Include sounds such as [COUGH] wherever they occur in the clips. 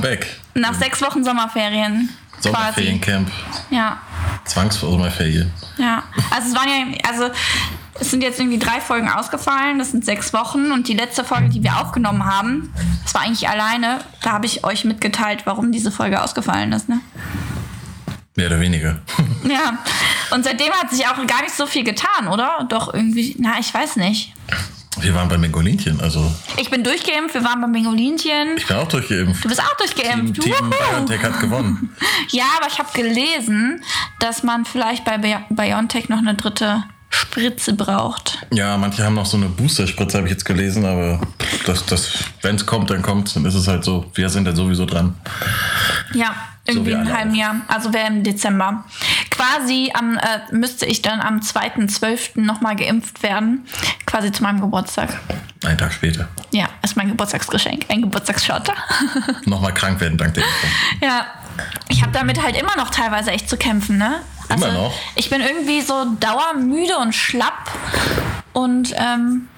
Back. Nach sechs Wochen Sommerferien. Sommerferiencamp. Ja. Zwangssommerferien. Ja. Also es waren ja, also es sind jetzt irgendwie drei Folgen ausgefallen, das sind sechs Wochen und die letzte Folge, die wir aufgenommen haben, das war eigentlich alleine. Da habe ich euch mitgeteilt, warum diese Folge ausgefallen ist, ne? Mehr oder weniger. Ja. Und seitdem hat sich auch gar nicht so viel getan, oder? Doch irgendwie, na, ich weiß nicht. Wir waren bei Mengolinchen, also. Ich bin durchgeimpft, wir waren bei Mengolinchen. Ich bin auch durchgeimpft. Du bist auch durchgeimpft. Team, Team BioNTech hat gewonnen. [LAUGHS] Ja, aber ich habe gelesen, dass man vielleicht bei BioNTech noch eine dritte Spritze braucht. Ja, manche haben noch so eine Booster-Spritze, habe ich jetzt gelesen, aber das, das, wenn es kommt, dann kommt dann ist es halt so. Wir sind dann sowieso dran. Ja, irgendwie so im halben Jahr. Also wäre im Dezember. Quasi am, äh, müsste ich dann am 2.12. nochmal geimpft werden. Quasi zu meinem Geburtstag. Einen Tag später. Ja, ist mein Geburtstagsgeschenk. Ein Geburtstagsshot. [LAUGHS] nochmal krank werden, dank der Impfung. Ja. Ich habe damit halt immer noch teilweise echt zu kämpfen, ne? Also, immer noch? Ich bin irgendwie so dauermüde und schlapp. Und ähm,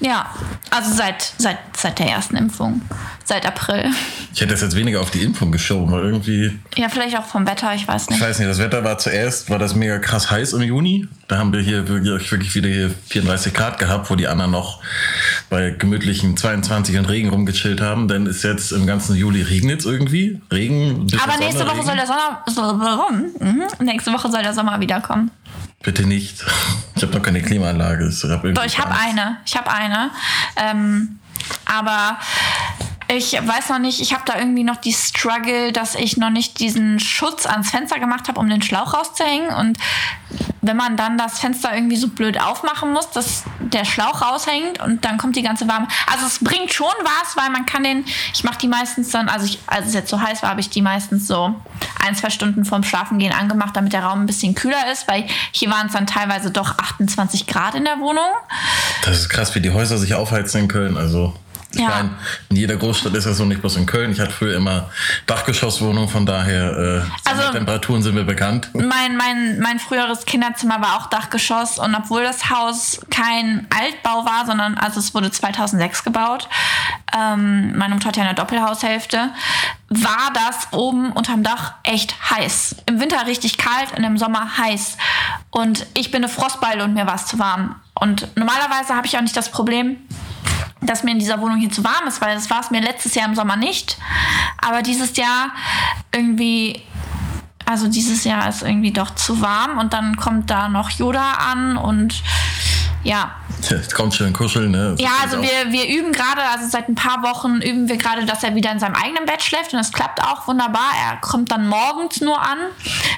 ja, also seit, seit, seit der ersten Impfung, seit April. Ich hätte das jetzt weniger auf die Impfung geschoben, weil irgendwie. Ja, vielleicht auch vom Wetter, ich weiß nicht. Ich weiß nicht, das Wetter war zuerst, war das mega krass heiß im Juni. Da haben wir hier wirklich, wirklich wieder hier 34 Grad gehabt, wo die anderen noch bei gemütlichen 22 und Regen rumgechillt haben. Dann ist jetzt im ganzen Juli regnet es irgendwie. Regen. Aber nächste Sonne, Woche Regen. soll der Sommer. So, warum? Mhm. Nächste Woche soll der Sommer wiederkommen. Bitte nicht. [LAUGHS] Ich habe noch keine Klimaanlage. Ich habe hab eine. Ich habe eine. Ähm, aber ich weiß noch nicht, ich habe da irgendwie noch die Struggle, dass ich noch nicht diesen Schutz ans Fenster gemacht habe, um den Schlauch rauszuhängen. Und wenn man dann das Fenster irgendwie so blöd aufmachen muss, dass der Schlauch raushängt und dann kommt die ganze warme. Also es bringt schon was, weil man kann den, ich mache die meistens dann, also ich, als es jetzt so heiß war, habe ich die meistens so ein, zwei Stunden vorm Schlafengehen angemacht, damit der Raum ein bisschen kühler ist, weil hier waren es dann teilweise doch 28 Grad in der Wohnung. Das ist krass, wie die Häuser sich aufheizen Köln. Also ich ja. meine, in jeder Großstadt ist das so, nicht bloß in Köln. Ich hatte früher immer Dachgeschosswohnung, von daher äh, also, Temperaturen sind mir bekannt. Mein, mein, mein früheres Kinderzimmer war auch Dachgeschoss und obwohl das Haus kein Altbau war, sondern also es wurde 2006 gebaut, ähm, meine Mutter hat ja eine Doppelhaushälfte, war das oben unterm Dach echt heiß. Im Winter richtig kalt und im Sommer heiß. Und ich bin eine Frostbeule und mir war es zu warm. Und normalerweise habe ich auch nicht das Problem, dass mir in dieser Wohnung hier zu warm ist, weil das war es mir letztes Jahr im Sommer nicht. Aber dieses Jahr irgendwie, also dieses Jahr ist irgendwie doch zu warm und dann kommt da noch Yoda an und ja. Jetzt kommt schön kuscheln, ne? Das ja, also wir, wir üben gerade, also seit ein paar Wochen üben wir gerade, dass er wieder in seinem eigenen Bett schläft und das klappt auch wunderbar. Er kommt dann morgens nur an.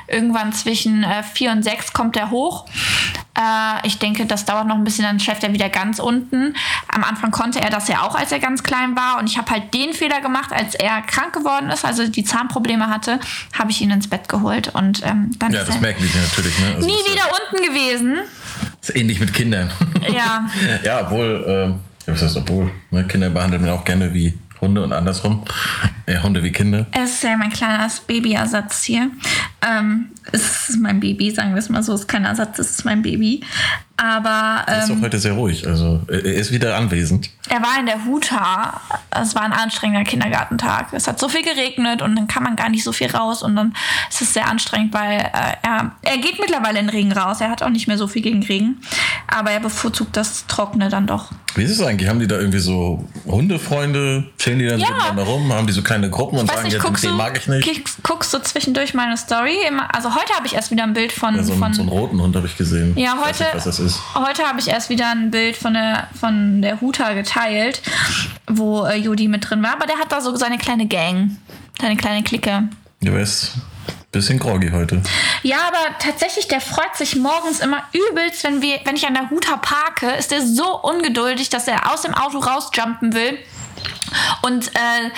Irgendwann zwischen äh, vier und sechs kommt er hoch. Äh, ich denke, das dauert noch ein bisschen, dann schläft er wieder ganz unten. Am Anfang konnte er das ja auch, als er ganz klein war. Und ich habe halt den Fehler gemacht, als er krank geworden ist, also die Zahnprobleme hatte, habe ich ihn ins Bett geholt. Und ähm, dann ja, das merken die natürlich. Ne? Also nie wieder ja unten gewesen. Ist ähnlich mit Kindern. Ja. [LAUGHS] ja, obwohl, äh, was heißt obwohl, ne? Kinder behandelt man auch gerne wie Hunde und andersrum. Ja, Hunde wie Kinder. Es ist ja mein kleiner Babyersatz hier. Ähm, es ist mein Baby, sagen wir es mal so. Es ist kein Ersatz, es ist mein Baby. Aber. Ähm, er ist doch ähm, heute sehr ruhig. Also, er ist wieder anwesend. Er war in der Huta. Es war ein anstrengender Kindergartentag. Es hat so viel geregnet und dann kann man gar nicht so viel raus. Und dann ist es sehr anstrengend, weil äh, er, er geht mittlerweile in Regen raus. Er hat auch nicht mehr so viel gegen Regen. Aber er bevorzugt das Trockene dann doch. Wie ist es eigentlich? Haben die da irgendwie so Hundefreunde? Chillen die dann ja. so miteinander rum? Haben die so kleine Gruppen und sagen, nicht, jetzt den mag ich nicht? Guckst du zwischendurch meine Story? Also heute habe ich erst wieder ein Bild von... Ja, so, von, so einen roten Hund habe ich gesehen. Ja, heute, nicht, was das ist. heute habe ich erst wieder ein Bild von der, von der Huta geteilt, wo äh, Jodi mit drin war. Aber der hat da so seine kleine Gang, seine kleine Clique. Du weißt, bisschen groggy heute. Ja, aber tatsächlich, der freut sich morgens immer übelst, wenn, wir, wenn ich an der Huta parke, ist er so ungeduldig, dass er aus dem Auto rausjumpen will. Und äh,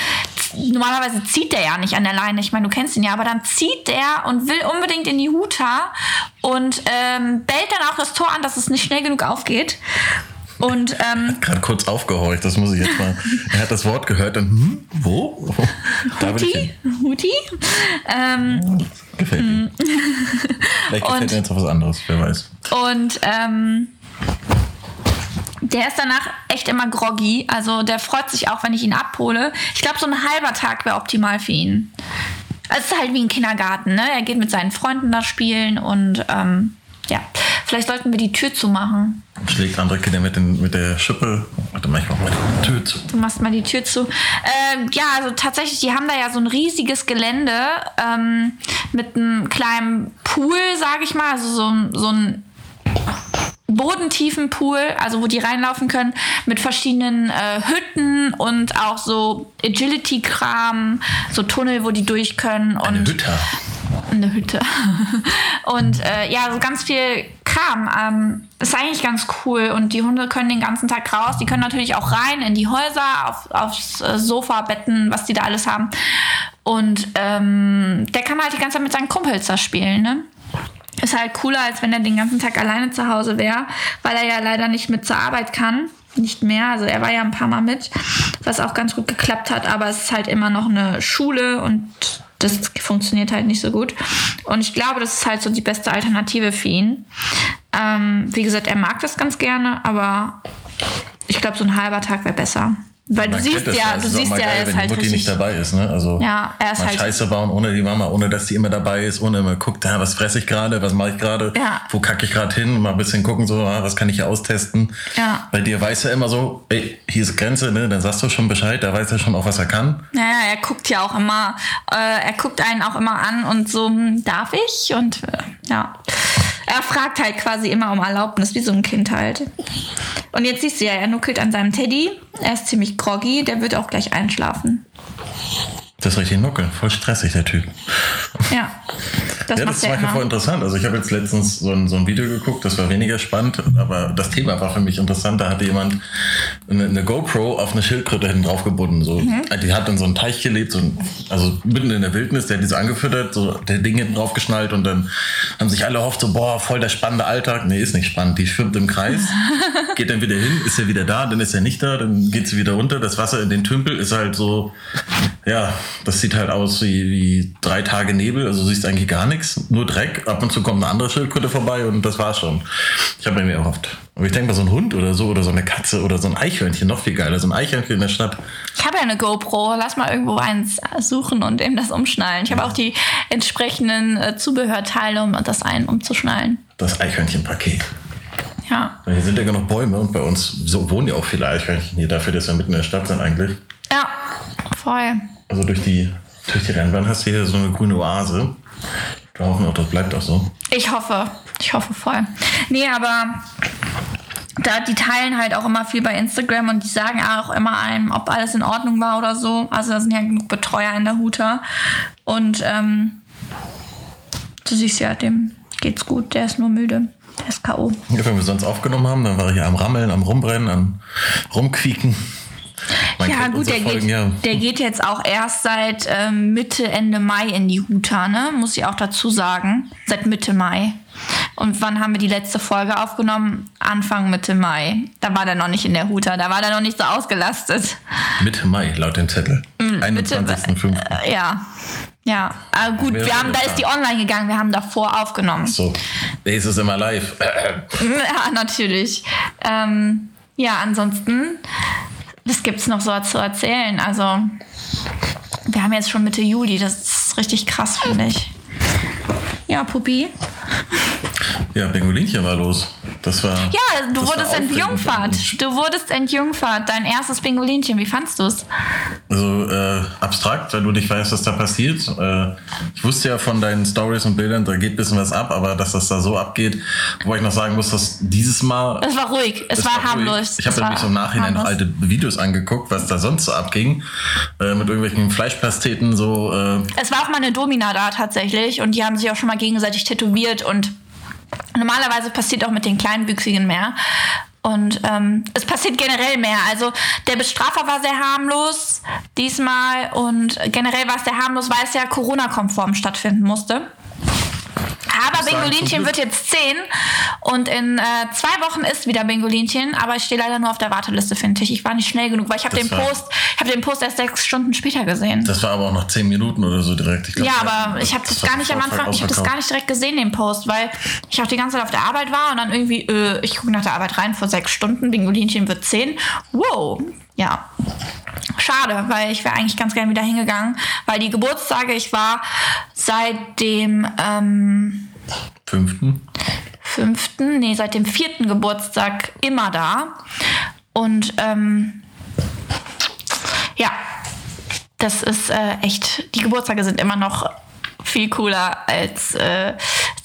normalerweise zieht der ja nicht an der Leine. Ich meine, du kennst ihn ja, aber dann zieht der und will unbedingt in die Huta und ähm, bellt dann auch das Tor an, dass es nicht schnell genug aufgeht. Und ähm, gerade kurz aufgehorcht, das muss ich jetzt mal. er hat das Wort gehört und hm, wo? Huti? Huti? Ähm, gefällt mir. [LAUGHS] Vielleicht gefällt mir jetzt auch was anderes, wer weiß. Und ähm, der ist danach echt immer groggy. Also der freut sich auch, wenn ich ihn abhole. Ich glaube, so ein halber Tag wäre optimal für ihn. Also es ist halt wie ein Kindergarten, ne? Er geht mit seinen Freunden da spielen und ähm, ja, vielleicht sollten wir die Tür zumachen. Schlägt andere Kinder mit, den, mit der Schippe. Warte mal, ich mach mal die Tür zu. Du machst mal die Tür zu. Ähm, ja, also tatsächlich, die haben da ja so ein riesiges Gelände ähm, mit einem kleinen Pool, sage ich mal, also so, so ein bodentiefen Pool, also wo die reinlaufen können, mit verschiedenen äh, Hütten und auch so Agility-Kram, so Tunnel, wo die durch können. Und Eine Hütte. Eine Hütte. [LAUGHS] und äh, ja, so ganz viel Kram. Ähm, ist eigentlich ganz cool. Und die Hunde können den ganzen Tag raus. Die können natürlich auch rein in die Häuser, auf, aufs äh, Sofa, Betten, was die da alles haben. Und ähm, der kann halt die ganze Zeit mit seinen Kumpels da spielen, ne? Ist halt cooler, als wenn er den ganzen Tag alleine zu Hause wäre, weil er ja leider nicht mit zur Arbeit kann. Nicht mehr. Also er war ja ein paar Mal mit, was auch ganz gut geklappt hat, aber es ist halt immer noch eine Schule und das funktioniert halt nicht so gut. Und ich glaube, das ist halt so die beste Alternative für ihn. Ähm, wie gesagt, er mag das ganz gerne, aber ich glaube, so ein halber Tag wäre besser. Weil du Man siehst kennt das ja, du siehst ja, geil, er ist wenn halt die Mutti richtig. nicht dabei ist. Ne? Also Ja, er ist mal halt- Scheiße bauen ohne die Mama, ohne dass die immer dabei ist, ohne immer guckt, ja, was fresse ich gerade, was mache ich gerade, Ja. wo kacke ich gerade hin, mal ein bisschen gucken, so, ah, was kann ich hier austesten. Ja. Bei dir weiß er immer so, ey, hier ist Grenze, ne? dann sagst du schon Bescheid, da weiß er schon auch, was er kann. Naja, er guckt ja auch immer, äh, er guckt einen auch immer an und so, hm, darf ich? Und äh, ja. Er fragt halt quasi immer um Erlaubnis, wie so ein Kind halt. Und jetzt siehst du ja, er nuckelt an seinem Teddy. Er ist ziemlich groggy, der wird auch gleich einschlafen. Das ist richtig nuckeln, voll stressig, der Typ. Ja. Das ja, das manchmal voll interessant. Also ich habe jetzt letztens so ein, so ein Video geguckt, das war weniger spannend, aber das Thema war für mich interessant. Da hatte jemand eine, eine GoPro auf eine Schildkröte hinten drauf gebunden. So. Mhm. Die hat in so einen Teich gelebt, so ein, also mitten in der Wildnis, der hat die so angefüttert, so der Ding hinten drauf geschnallt und dann haben sich alle erhofft, so, boah, voll der spannende Alltag. Nee, ist nicht spannend. Die schwimmt im Kreis, [LAUGHS] geht dann wieder hin, ist er wieder da, dann ist er nicht da, dann geht sie wieder runter. Das Wasser in den Tümpel ist halt so, ja, das sieht halt aus wie, wie drei Tage Nebel, also siehst eigentlich gar nichts, nur Dreck. Ab und zu kommt eine andere Schildkröte vorbei und das war's schon. Ich habe mir erhofft. Aber ich denke mal, so ein Hund oder so oder so eine Katze oder so ein Eichhörnchen, noch viel geiler. So ein Eichhörnchen in der Stadt. Ich habe ja eine GoPro. Lass mal irgendwo eins suchen und eben das umschnallen. Ich habe auch die entsprechenden äh, Zubehörteile, um das ein umzuschnallen. Das Eichhörnchenpaket. Ja. Hier sind ja genug Bäume und bei uns so wohnen ja auch viele Eichhörnchen hier, dafür, dass wir mitten in der Stadt sind eigentlich. Ja, voll. Also durch die, durch die Rennbahn hast du hier so eine grüne Oase. Wir hoffen auch, das bleibt auch so. Ich hoffe. Ich hoffe voll. Nee, aber da, die teilen halt auch immer viel bei Instagram und die sagen auch immer einem, ob alles in Ordnung war oder so. Also da sind ja genug Betreuer in der Huta. Und ähm, du siehst ja, dem geht's gut. Der ist nur müde. Der ist K.O. Ja, wenn wir sonst aufgenommen haben, dann war er hier am Rammeln, am Rumbrennen, am Rumquieken. Man Ja, gut, der geht, Folgen, ja. der geht jetzt auch erst seit ähm, Mitte, Ende Mai in die Huta, ne? Muss ich auch dazu sagen. Seit Mitte Mai. Und wann haben wir die letzte Folge aufgenommen? Anfang Mitte Mai. Da war der noch nicht in der Huta, da war der noch nicht so ausgelastet. Mitte Mai, laut dem Zettel. Mitte, 21.05. äh, ja. Ja, aber gut, Wäre wir haben, da ist die online gegangen, wir haben davor aufgenommen. So, nee, es ist immer live. [LAUGHS] Ja, natürlich. Ähm, ja, ansonsten, was gibt's noch so zu erzählen? Also, wir haben jetzt schon Mitte Juli, das ist richtig krass, finde ich. Ja, Puppi. Ja, Pingulinchen war los. Das war. Ja, du war wurdest entjungfert. Du wurdest entjungfert. Dein erstes Pingulinchen. Wie fandst du's? Also äh, abstrakt, weil du nicht weißt, was da passiert. Äh, ich wusste ja von deinen Stories und Bildern, da geht ein bisschen was ab, aber dass das da so abgeht, wobei ich noch sagen muss, dass dieses Mal. Es war ruhig. Es, Es war, ruhig. harmlos. Ich habe Es war nämlich so im Nachhinein harmlos. alte Videos angeguckt, was da sonst so abging. Äh, mit irgendwelchen Fleischpasteten, so. Äh, Es war auch mal eine Domina da tatsächlich und die haben sich auch schon mal gegenseitig tätowiert und normalerweise passiert auch mit den Kleinwüchsigen mehr. Und ähm, es passiert generell mehr. Also der Bestrafer war sehr harmlos diesmal und generell war es sehr harmlos, weil es ja Corona-konform stattfinden musste. Aber Bingolinchen wird jetzt 10 und in äh, zwei Wochen ist wieder Bingolinchen, aber ich stehe leider nur auf der Warteliste, finde ich. Ich war nicht schnell genug, weil ich habe Das den Post, ich habe den Post erst sechs Stunden später gesehen. Das war aber auch noch zehn Minuten oder so direkt. Ich glaub, ja, aber hatten- ich habe das, war gar nicht am Anfang, ich habe das gar nicht direkt gesehen, den Post, weil ich auch die ganze Zeit auf der Arbeit war und dann irgendwie, äh, ich gucke nach der Arbeit rein vor sechs Stunden, Bingolinchen wird 10. Wow, ja. Schade, weil ich wäre eigentlich ganz gern wieder hingegangen, weil die Geburtstage, ich war seit dem ähm, Fünften. fünften, nee, seit dem vierten Geburtstag immer da. Und ähm, ja, das ist äh, echt, die Geburtstage sind immer noch viel cooler als, äh,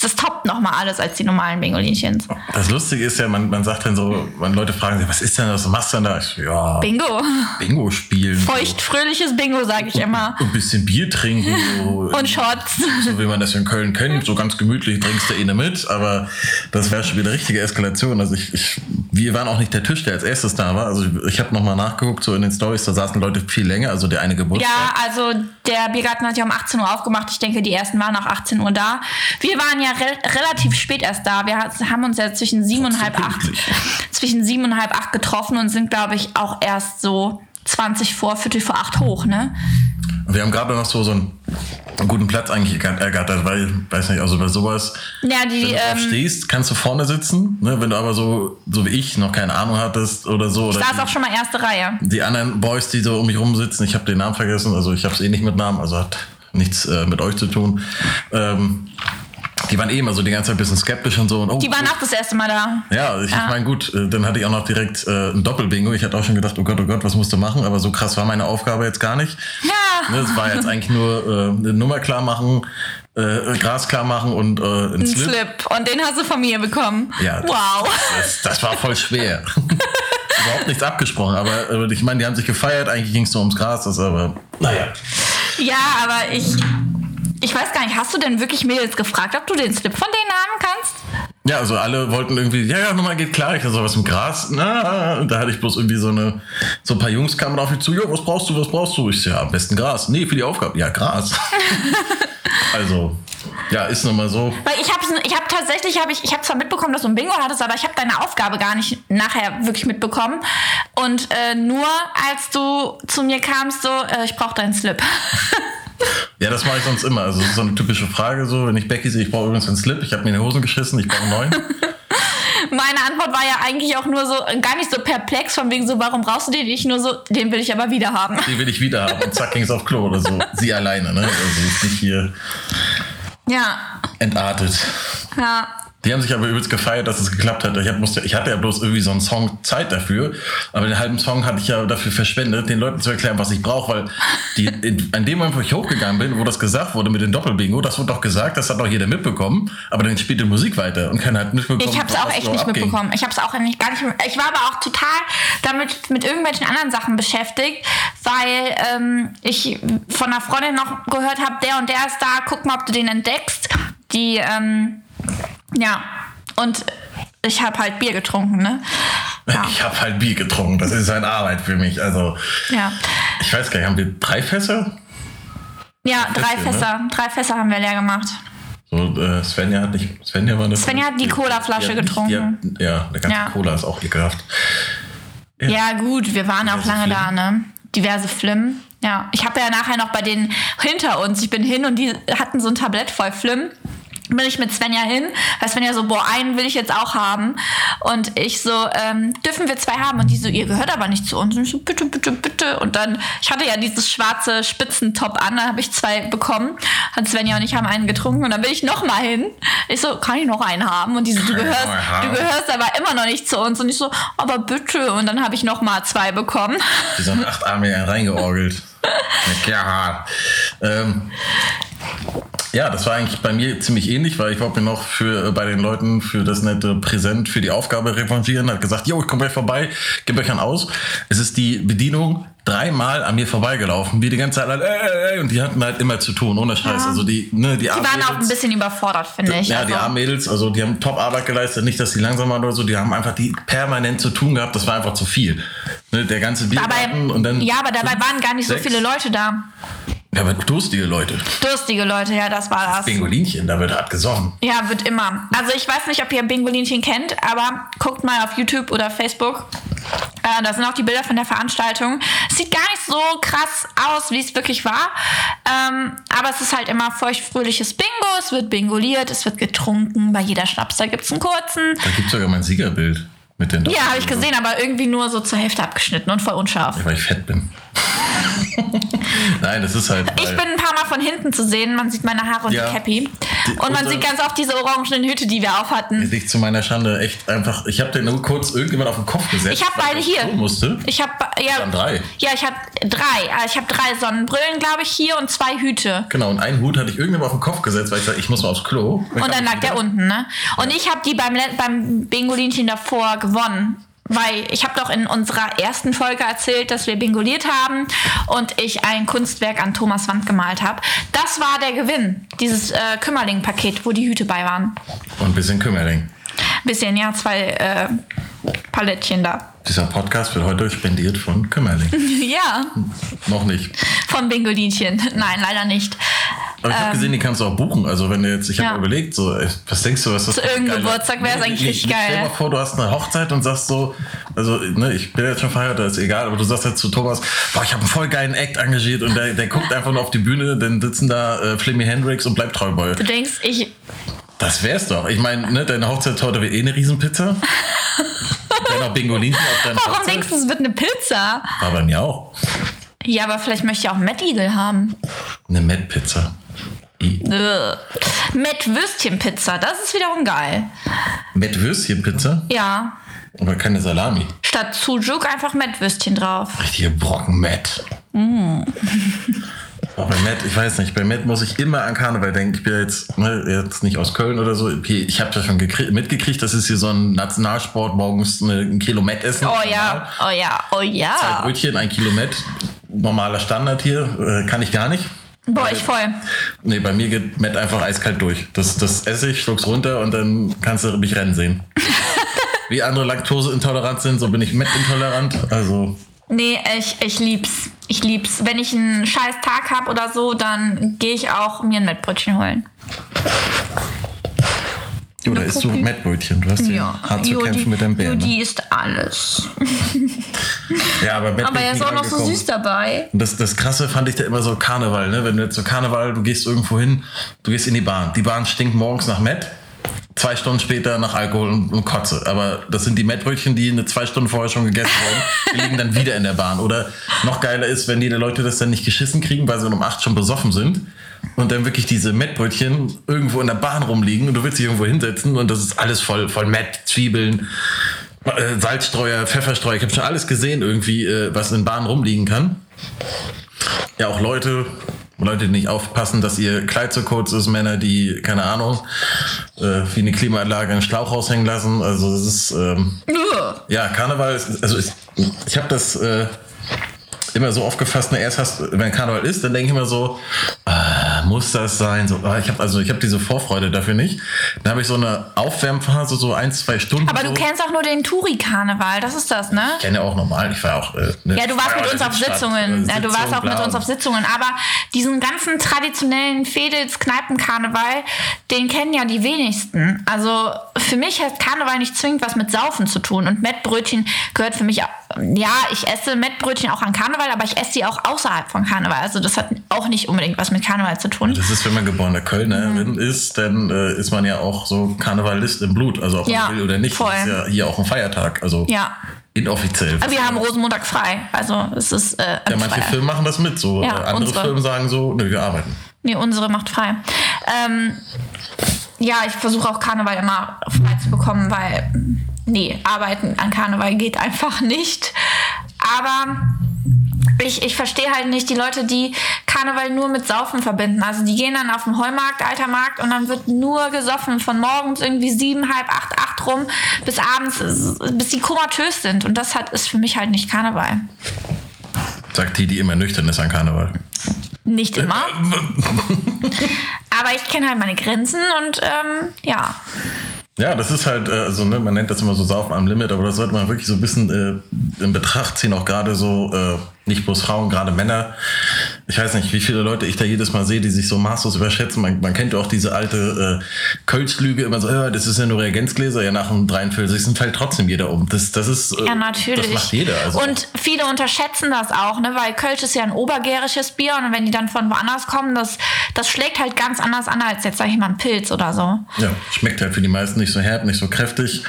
das toppt nochmal alles als die normalen Bingolinchens. Das Lustige ist ja, man, man sagt dann so, wenn Leute fragen sich, was ist denn das, was machst du denn da? Ich so, ja, Bingo. Bingo spielen. Feucht, fröhliches Bingo, sage ich immer. So. Ein bisschen Bier trinken. So, Und Shots. so wie man das in Köln kennt, so ganz gemütlich trinkst du eh mit, aber das wäre schon wieder richtige Eskalation. Also ich, ich, wir waren auch nicht der Tisch, der als erstes da war. Also ich, ich habe nochmal nachgeguckt, so in den Stories, da saßen Leute viel länger, also der eine Geburtstag. Ja, also der Biergarten hat ja um 18 Uhr aufgemacht. Ich denke, die ersten waren auch 18 Uhr da. Wir waren ja re relativ spät erst da. Wir haben uns ja zwischen sieben und halb acht, zwischen sieben und halb acht getroffen und sind, glaube ich, auch erst so 20 vor, Viertel vor acht hoch, ne? Wir haben gerade noch so, so einen, guten Platz eigentlich ergat- ergattert, weil, weiß nicht, also bei sowas, Ja, die, wenn du ähm, stehst, kannst du vorne sitzen. Ne? Wenn du aber so, so wie ich noch keine Ahnung hattest oder so. Oder ist die- auch schon mal erste Reihe. die anderen Boys, die so um mich rum sitzen, ich habe den Namen vergessen, also ich habe es eh nicht mit Namen, also hat nichts äh, mit euch zu tun. Ähm, die waren eben also die ganze Zeit ein bisschen skeptisch und so. Und, oh, Die waren auch das erste Mal da. ja, ich, Ja. meine, gut, äh, dann hatte ich auch noch direkt äh, ein Doppelbingo. Ich hatte auch schon gedacht, oh Gott, oh Gott, was musst du machen? Aber so krass war meine Aufgabe jetzt gar nicht. Ja. Ne, Es war jetzt eigentlich nur äh, eine Nummer klar machen, äh, Gras klar machen und äh, ein Ein Slip. Slip. Und den hast du von mir bekommen. Ja, das- wow. Das, das war voll schwer. [LAUGHS] Überhaupt nichts abgesprochen, aber äh, ich meine, die haben sich gefeiert, eigentlich ging es nur ums Gras, das aber, naja. Ja, aber ich. Ich weiß gar nicht, hast du denn wirklich Mädels gefragt, ob du den Slip von denen haben kannst? Ja, also alle wollten irgendwie, ja, ja, Nummer geht klar, ich so was im Gras. Na, und da hatte ich bloß irgendwie so eine, so ein paar Jungs kamen auf mich zu, jo, was brauchst du, was brauchst du? Ich so, ja, am besten Gras. Nee, für die Aufgabe. Ja, Gras. [LAUGHS] also, ja, ist nun mal so. Weil ich habe ich hab tatsächlich, hab ich, ich habe zwar mitbekommen, dass du ein Bingo hattest, aber ich habe deine Aufgabe gar nicht nachher wirklich mitbekommen. Und äh, nur als du zu mir kamst, so, äh, ich brauche deinen Slip. [LAUGHS] Ja, das mache ich sonst immer. Also, das ist so eine typische Frage, so, wenn ich Becky sehe, ich brauche übrigens einen Slip, ich habe mir in die Hosen geschissen, ich brauche einen neuen. [LAUGHS] Meine Antwort war ja eigentlich auch nur so, gar nicht so perplex, von wegen so, warum brauchst du den nicht? Nur so, den will ich aber wieder haben. Den will ich wieder haben. Und zack, ging's auf Klo oder so. Sie alleine, ne? Also, ist nicht hier Ja, entartet. ja. Die haben sich aber übelst gefeiert, dass es geklappt hat. Ich, musste, ich hatte ja bloß irgendwie so einen Song Zeit dafür, aber den halben Song hatte ich ja dafür verschwendet, den Leuten zu erklären, was ich brauche, weil die, in, an dem Moment, wo ich hochgegangen bin, wo das gesagt wurde mit dem Doppelbingo, das wurde doch gesagt, das hat doch jeder mitbekommen, aber dann spielt die Musik weiter und keiner hat mitbekommen. Ich habe es auch echt nicht abging. mitbekommen. Ich habe es auch nicht, gar nicht. Ich war aber auch total damit mit irgendwelchen anderen Sachen beschäftigt, weil ähm, ich von einer Freundin noch gehört habe, der und der ist da. Guck mal, ob du den entdeckst. Die ähm, ja und ich habe halt Bier getrunken, ne? Ja. Ich habe halt Bier getrunken, das ist eine Arbeit für mich. Also, Ja, ich weiß gar nicht, haben wir drei Fässer? ja drei Fässchen, ne? Fässer, drei Fässer haben wir leer gemacht. So, äh, Svenja hat nicht. Svenja war eine. Svenja hat die Colaflasche hat nicht- getrunken. Hat, ja, eine ganze Ja. Cola ist auch ekelhaft. Ja, gut, wir waren auch Diverse lange da, Flimmen. ne? Diverse Flimmen. Ja, ich habe ja nachher noch bei denen hinter uns, ich bin hin und die hatten so ein Tablett voll Flimmen. Bin ich mit Svenja hin, weil Svenja so, boah, einen will ich jetzt auch haben. Und ich so, ähm, dürfen wir zwei haben? Und die so, ihr gehört aber nicht zu uns. Und ich so, bitte, bitte, bitte. Und dann, ich hatte ja dieses schwarze Spitzentop an, dann habe ich zwei bekommen. Und Svenja und ich haben einen getrunken und dann bin ich noch mal hin. Ich so, kann ich noch einen haben? Und die so, du gehörst, du gehörst aber immer noch nicht zu uns. Und ich so, aber bitte. Und dann habe ich noch mal zwei bekommen. Die sind acht Arme reingeorgelt. [LAUGHS] ja. Ähm, ja, das war eigentlich bei mir ziemlich ähnlich, weil ich wollte mir noch für, äh, bei den Leuten für das nette Präsent für die Aufgabe revanchieren. Hat gesagt, jo, ich komme gleich vorbei, gib euch einen aus. Es ist die Bedienung dreimal an mir vorbeigelaufen, wie die ganze Zeit, äh, äh, und die hatten halt immer zu tun, ohne Scheiß. Also die, ne, die Die waren auch ein bisschen überfordert, finde ich. ja, also, die Armmädels, also die haben Top-Arbeit geleistet, nicht, dass die langsam waren oder so, die haben einfach die permanent zu tun gehabt, das war einfach zu viel. Ne, der ganze dabei, Biergarten und dann. ja, aber dabei waren gar nicht so sechs. viele Leute da. Ja, aber durstige Leute. Durstige Leute, ja, das war das. Bingolinchen, da wird hart gesoffen. Ja, wird immer. Also ich weiß nicht, ob ihr Bingolinchen kennt, aber guckt mal auf YouTube oder Facebook. Äh, da sind auch die Bilder von der Veranstaltung. Es sieht gar nicht so krass aus, wie es wirklich war. Ähm, aber es ist halt immer feuchtfröhliches Bingo. Es wird bingoliert, es wird getrunken. Bei jeder Schnaps, da gibt es einen kurzen. Da gibt es sogar mein Siegerbild. Mit den Ja, habe ich gesehen, aber irgendwie nur so zur Hälfte abgeschnitten und voll unscharf. Ja, weil ich fett bin. [LAUGHS] Nein, das ist halt. Ich bin ein paar Mal von hinten zu sehen. Man sieht meine Haare und Ja. die Cappy. Und man unsere- sieht ganz oft diese orangenen Hüte, die wir auf hatten. Ich zu meiner Schande echt einfach. Ich habe den nur kurz irgendjemand auf den Kopf gesetzt. Ich hab weil beide hier. Musste. Ich habe ja, Dann drei. Ja, ich habe drei. Äh, Ich habe drei Sonnenbrillen, glaube ich, hier und zwei Hüte. Genau, und einen Hut hatte ich irgendjemand auf den Kopf gesetzt, weil ich sagte, ich muss mal aufs Klo. Und dann lag der unten, ne? Und ich habe die beim, beim Bingolinchen davor gewonnen. Weil ich habe doch in unserer ersten Folge erzählt, dass wir bingoliert haben und ich ein Kunstwerk an Thomas Wand gemalt habe. Das war der Gewinn, dieses äh, Kümmerling-Paket, wo die Hüte bei waren. Und ein bisschen Kümmerling. Bisschen, ja, zwei äh, Palettchen da. Dieser Podcast wird heute spendiert von Kümmerling. [LAUGHS] ja, Noch nicht. vom Bingolinchen. Nein, leider nicht. Aber ich habe gesehen, die kannst du auch buchen. Also wenn du jetzt, ich habe Ähm. Ja. überlegt, so, was denkst du, was das Zu für ein irgendeinem Geburtstag wär's eigentlich Nee, richtig nee, Stell dir geil. mal vor, du hast eine Hochzeit und sagst so, also ne, ich bin jetzt schon verheiratet, ist egal, aber du sagst jetzt zu Thomas, boah, ich habe einen voll geilen Act engagiert und der, der guckt einfach nur auf die Bühne, dann sitzen da äh, Flimmy Hendrix und bleibt treu bei. Du denkst, ich. Das wär's doch. Ich meine, ne, deine Hochzeitstorte wird eh eine Riesenpizza. [LAUGHS] Dann noch Bingolinchen auf deiner Warum Hochzeit. denkst du, es wird eine Pizza? War bei mir auch. Ja, aber vielleicht möchte ich auch Mad Eagle haben. Eine Met-Pizza. I. Mit Würstchenpizza, das ist wiederum geil. Met Würstchenpizza, Ja. aber keine Salami. Statt Sujuk einfach mit Würstchen drauf. Richtige Brocken Met. Mm. Aber bei Met, ich weiß nicht, bei Met muss ich immer an Karneval denken. Ich bin jetzt, ne, jetzt nicht aus Köln oder so. Okay, ich habe das schon gekrie- mitgekriegt, das ist hier so ein Nationalsport, morgens eine, ein Kilo Met essen. Oh ja, oh ja, oh Zwei ja. Brötchen, ein Kilo Met. Normaler Standard hier, äh, kann ich gar nicht. Boah, ich voll. Nee, bei mir geht Met einfach eiskalt durch. Das, das esse ich, schluck's runter und dann kannst du mich rennen sehen. [LAUGHS] Wie andere Laktoseintolerant sind, so bin ich Met-intolerant. Also, Nee, ich, ich lieb's. Ich lieb's. Wenn ich einen scheiß Tag hab oder so, dann gehe ich auch mir ein Mettbrötchen holen. Du, da isst du Mettbrötchen. Du hast ja hart zu kämpfen mit deinem Bären. ne? Jodi ist alles. Ja, aber Met Aber er ist auch noch so süß dabei. Und das, das Krasse fand ich da immer so Karneval, ne? Wenn du jetzt so Karneval, du gehst irgendwo hin, du gehst in die Bahn. Die Bahn stinkt morgens nach Met, zwei Stunden später nach Alkohol und, und Kotze. Aber das sind die Mettbrötchen, die eine zwei Stunden vorher schon gegessen wurden. Die liegen dann wieder in der Bahn. Oder noch geiler ist, wenn die Leute das dann nicht geschissen kriegen, weil sie um acht schon besoffen sind. Und dann wirklich diese Mettbrötchen irgendwo in der Bahn rumliegen und du willst dich irgendwo hinsetzen und das ist alles voll, voll Mett, Zwiebeln, äh, Salzstreuer, Pfefferstreuer. Ich habe schon alles gesehen irgendwie, äh, was in Bahnen rumliegen kann. Ja, auch Leute, Leute, die nicht aufpassen, dass ihr Kleid zu kurz ist, Männer, die, keine Ahnung, äh, wie eine Klimaanlage einen Schlauch raushängen lassen. Also das ist, ähm, ja, Karneval ist, also ich, ich habe das äh, immer so aufgefasst, ne, erst hast, wenn Karneval ist, dann denke ich immer so, ah, muss das sein? So, ah, ich habe also ich habe diese Vorfreude dafür nicht. Dann habe ich so eine Aufwärmphase, so ein, zwei Stunden. Aber so. du kennst auch nur den Touri-Karneval, das ist das, ne? Ich kenne ja auch normal. Ich war auch. Äh, ne, Ja, du warst mit uns auf Sitzstadt, Sitzungen. äh, Ja, du warst Sitzung, auch mit uns auf Sitzungen. Aber diesen ganzen traditionellen Fedels-Kneipen-Karneval, den kennen ja die wenigsten. Also für mich hat Karneval nicht zwingend was mit Saufen zu tun. Und Mettbrötchen gehört für mich, auch- ja, ich esse Mettbrötchen auch an Karneval, aber ich esse sie auch außerhalb von Karneval. Also das hat auch nicht unbedingt was mit Karneval zu tun. Das ist, wenn man geborene Kölnerin Mhm. ist, dann äh, ist man ja auch so Karnevalist im Blut. Also ob Ja, man will oder nicht. voll. Das ist ja hier auch ein Feiertag. Also Ja. inoffiziell. Aber wir haben Rosenmontag frei. Also es ist äh, ja, manche. Firmen machen das mit. So Ja, äh, andere unsere. Firmen sagen so, ne, wir arbeiten. Nee, unsere macht frei. Ähm, ja, ich versuche auch Karneval immer frei zu bekommen, weil, nee, arbeiten an Karneval geht einfach nicht. Aber ich, ich verstehe halt nicht die Leute, die Karneval nur mit Saufen verbinden. Also die gehen dann auf den Heumarkt, alter Markt, und dann wird nur gesoffen. Von morgens irgendwie sieben, halb acht, acht rum bis abends, bis die komatös sind. Und das hat, ist für mich halt nicht Karneval. Sagt die, die immer nüchtern ist an Karneval. Nicht immer. [LAUGHS] Aber ich kenne halt meine Grenzen und ähm, ja. Ja, das ist halt, also ne, man nennt das immer so Saufen am Limit, aber das sollte man wirklich so ein bisschen äh, in Betracht ziehen, auch gerade so, äh, nicht bloß Frauen, gerade Männer. Ich weiß nicht, wie viele Leute ich da jedes Mal sehe, die sich so maßlos überschätzen. Man, man kennt ja auch diese alte äh, Kölsch-Lüge immer so, ja, das ist ja nur Reagenzgläser, ja nach dem 43. fällt trotzdem jeder um. Das, das ist, äh, Ja, natürlich. das macht jeder. Also und viele unterschätzen das auch, ne? weil Kölsch ist ja ein obergärisches Bier und wenn die dann von woanders kommen, das, das schlägt halt ganz anders an als jetzt, sag ich mal, ein Pilz oder so. ja, schmeckt halt für die meisten nicht so herb, nicht so kräftig.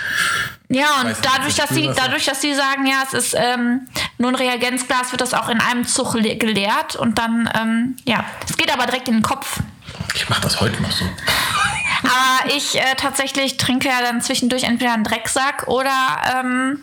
Ja, und dadurch, das dass sie, dadurch, dass sie sagen, ja, es ist ähm, nur ein Reagenzglas, wird das auch in einem Zug le- geleert und dann, ähm, ja, es geht aber direkt in den Kopf. Ich mache das heute noch so. Aber ich äh, tatsächlich trinke ja dann zwischendurch entweder einen Drecksack oder ähm,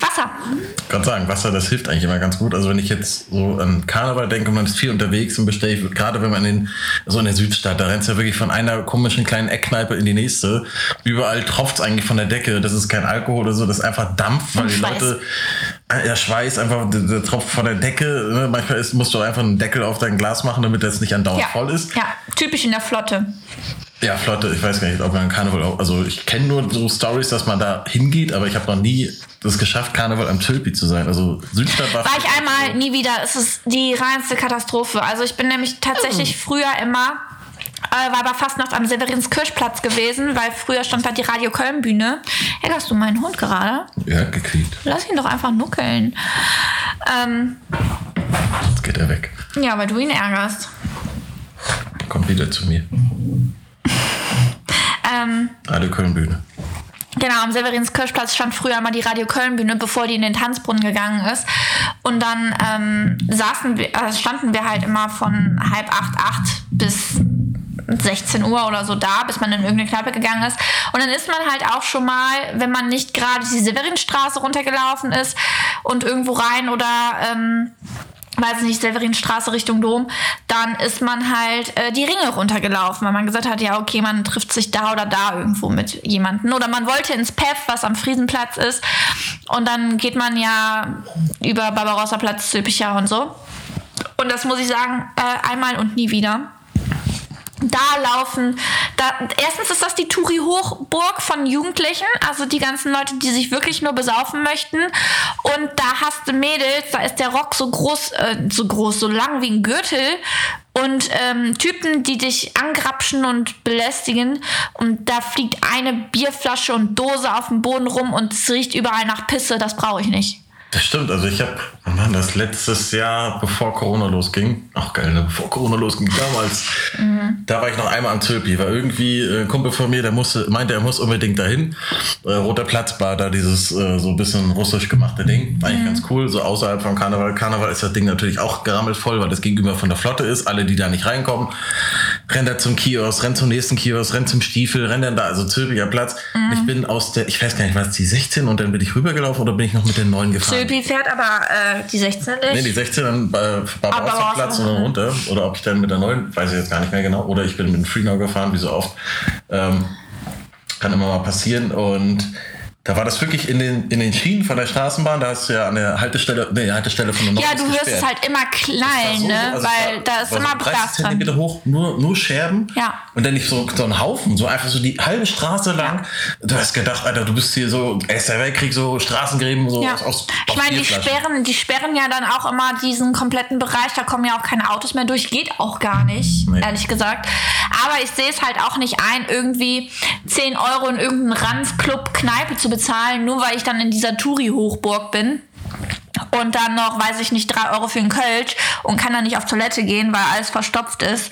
Wasser. Ich kann sagen, Wasser, das hilft eigentlich immer ganz gut. Also wenn ich jetzt so an Karneval denke und man ist viel unterwegs und bestelle ich, gerade wenn man in so in der Südstadt, da rennt ja wirklich von einer komischen kleinen Eckkneipe in die nächste. Überall tropft es eigentlich von der Decke. Das ist kein Alkohol oder so, das ist einfach Dampf, weil Und die Schweiß. Leute, äh, der Schweiß einfach, der, der tropft von der Decke. Ne? Manchmal ist, musst du einfach einen Deckel auf dein Glas machen, damit das nicht andauernd Ja. voll ist. Ja, typisch in der Flotte. Ja, Flotte, ich weiß gar nicht, ob man Karneval auch, also ich kenne nur so Stories, dass man da hingeht, aber ich habe noch nie das geschafft, Karneval am Tölpi zu sein. Also Südstadt war. War ich einmal, nie wieder. Es ist die reinste Katastrophe. Also ich bin nämlich tatsächlich früher immer, äh, war bei Fastnacht am Severinskirchplatz gewesen, weil früher stand da die Radio Köln Bühne. Ärgerst du meinen Hund gerade? Ja, gekriegt. Lass ihn doch einfach nuckeln. Ähm, Jetzt geht er weg. ja, weil du ihn ärgerst. Kommt wieder zu mir. Ähm, Radio Köln Bühne. Genau, am Severinskirchplatz stand früher mal die Radio Köln Bühne, bevor die in den Tanzbrunnen gegangen ist. Und dann ähm, saßen wir, äh, standen wir halt immer von halb acht, acht bis 16 Uhr oder so da, bis man in irgendeine Kneipe gegangen ist. Und dann ist man halt auch schon mal, wenn man nicht gerade die Severinstraße runtergelaufen ist und irgendwo rein oder ähm, weiß nicht, Severinstraße Richtung Dom, dann ist man halt äh, die Ringe runtergelaufen, weil man gesagt hat, ja, okay, man trifft sich da oder da irgendwo mit jemandem. Oder man wollte ins PEF, was am Friesenplatz ist. Und dann geht man ja über Barbarossa-Platz, Zülpicher und so. Und das muss ich sagen, äh, einmal und nie wieder da laufen, da, erstens ist das die Touri-Hochburg von Jugendlichen, also die ganzen Leute, die sich wirklich nur besaufen möchten. Und da hast du Mädels, da ist der Rock so groß, äh, so groß, so lang wie ein Gürtel. Und ähm, Typen, die dich angrapschen und belästigen. Und da fliegt eine Bierflasche und Dose auf dem Boden rum und es riecht überall nach Pisse. Das brauche ich nicht. Das stimmt, also ich habe, Mann, das letztes Jahr, bevor Corona losging, auch geil, ne? bevor Corona losging, damals, da war ich noch einmal am Zülpi, war irgendwie äh, ein Kumpel von mir, der musste, meinte, er muss unbedingt dahin. Äh, Roter Platzbar, da dieses äh, so ein bisschen russisch gemachte Ding, eigentlich ganz cool, so außerhalb von Karneval. Karneval ist das Ding natürlich auch gerammelt voll, weil das gegenüber von der Flotte ist. Alle, die da nicht reinkommen, rennen da zum Kiosk, rennen zum nächsten Kiosk, rennen zum Stiefel, rennen dann da, also Zülpicher Platz. Und ich bin aus der, ich weiß gar nicht, war es die 16 und dann bin ich rübergelaufen oder bin ich noch mit den 9 gefahren? Zülpi fährt aber äh, die 16 nicht. Nee, die 16 dann bei Barbarossa-Platz und dann runter. Oder ob ich dann mit der neuen, weiß ich jetzt gar nicht mehr genau. Oder ich bin mit dem Freenau gefahren, wie so oft. Ähm, kann immer mal passieren. Und da war das wirklich in den, in den Schienen von der Straßenbahn. Da hast du ja an der Haltestelle, nee, Haltestelle von der Nord ja, du hörst gesperrt. es halt immer klein, So, ne? also Weil war- da ist immer so 30 Glas dran. Zentimeter hoch, nur, nur Scherben. Ja. Und dann nicht so, so ein Haufen, so einfach so die halbe Straße lang. Du hast gedacht, Alter, du bist hier so, Erster Weltkrieg, so Straßengräben, so Ja. aus, aus ich meine, die sperren, die sperren ja dann auch immer diesen kompletten Bereich. Da kommen ja auch keine Autos mehr durch. Geht auch gar nicht, Nee. ehrlich gesagt. Aber ich sehe es halt auch nicht ein, irgendwie 10 Euro in irgendeinen Ranzclub Kneipe zu bezahlen, nur weil ich dann in dieser Touri-Hochburg bin. Und dann noch, weiß ich nicht, 3 Euro für einen Kölsch und kann dann nicht auf Toilette gehen, weil alles verstopft ist.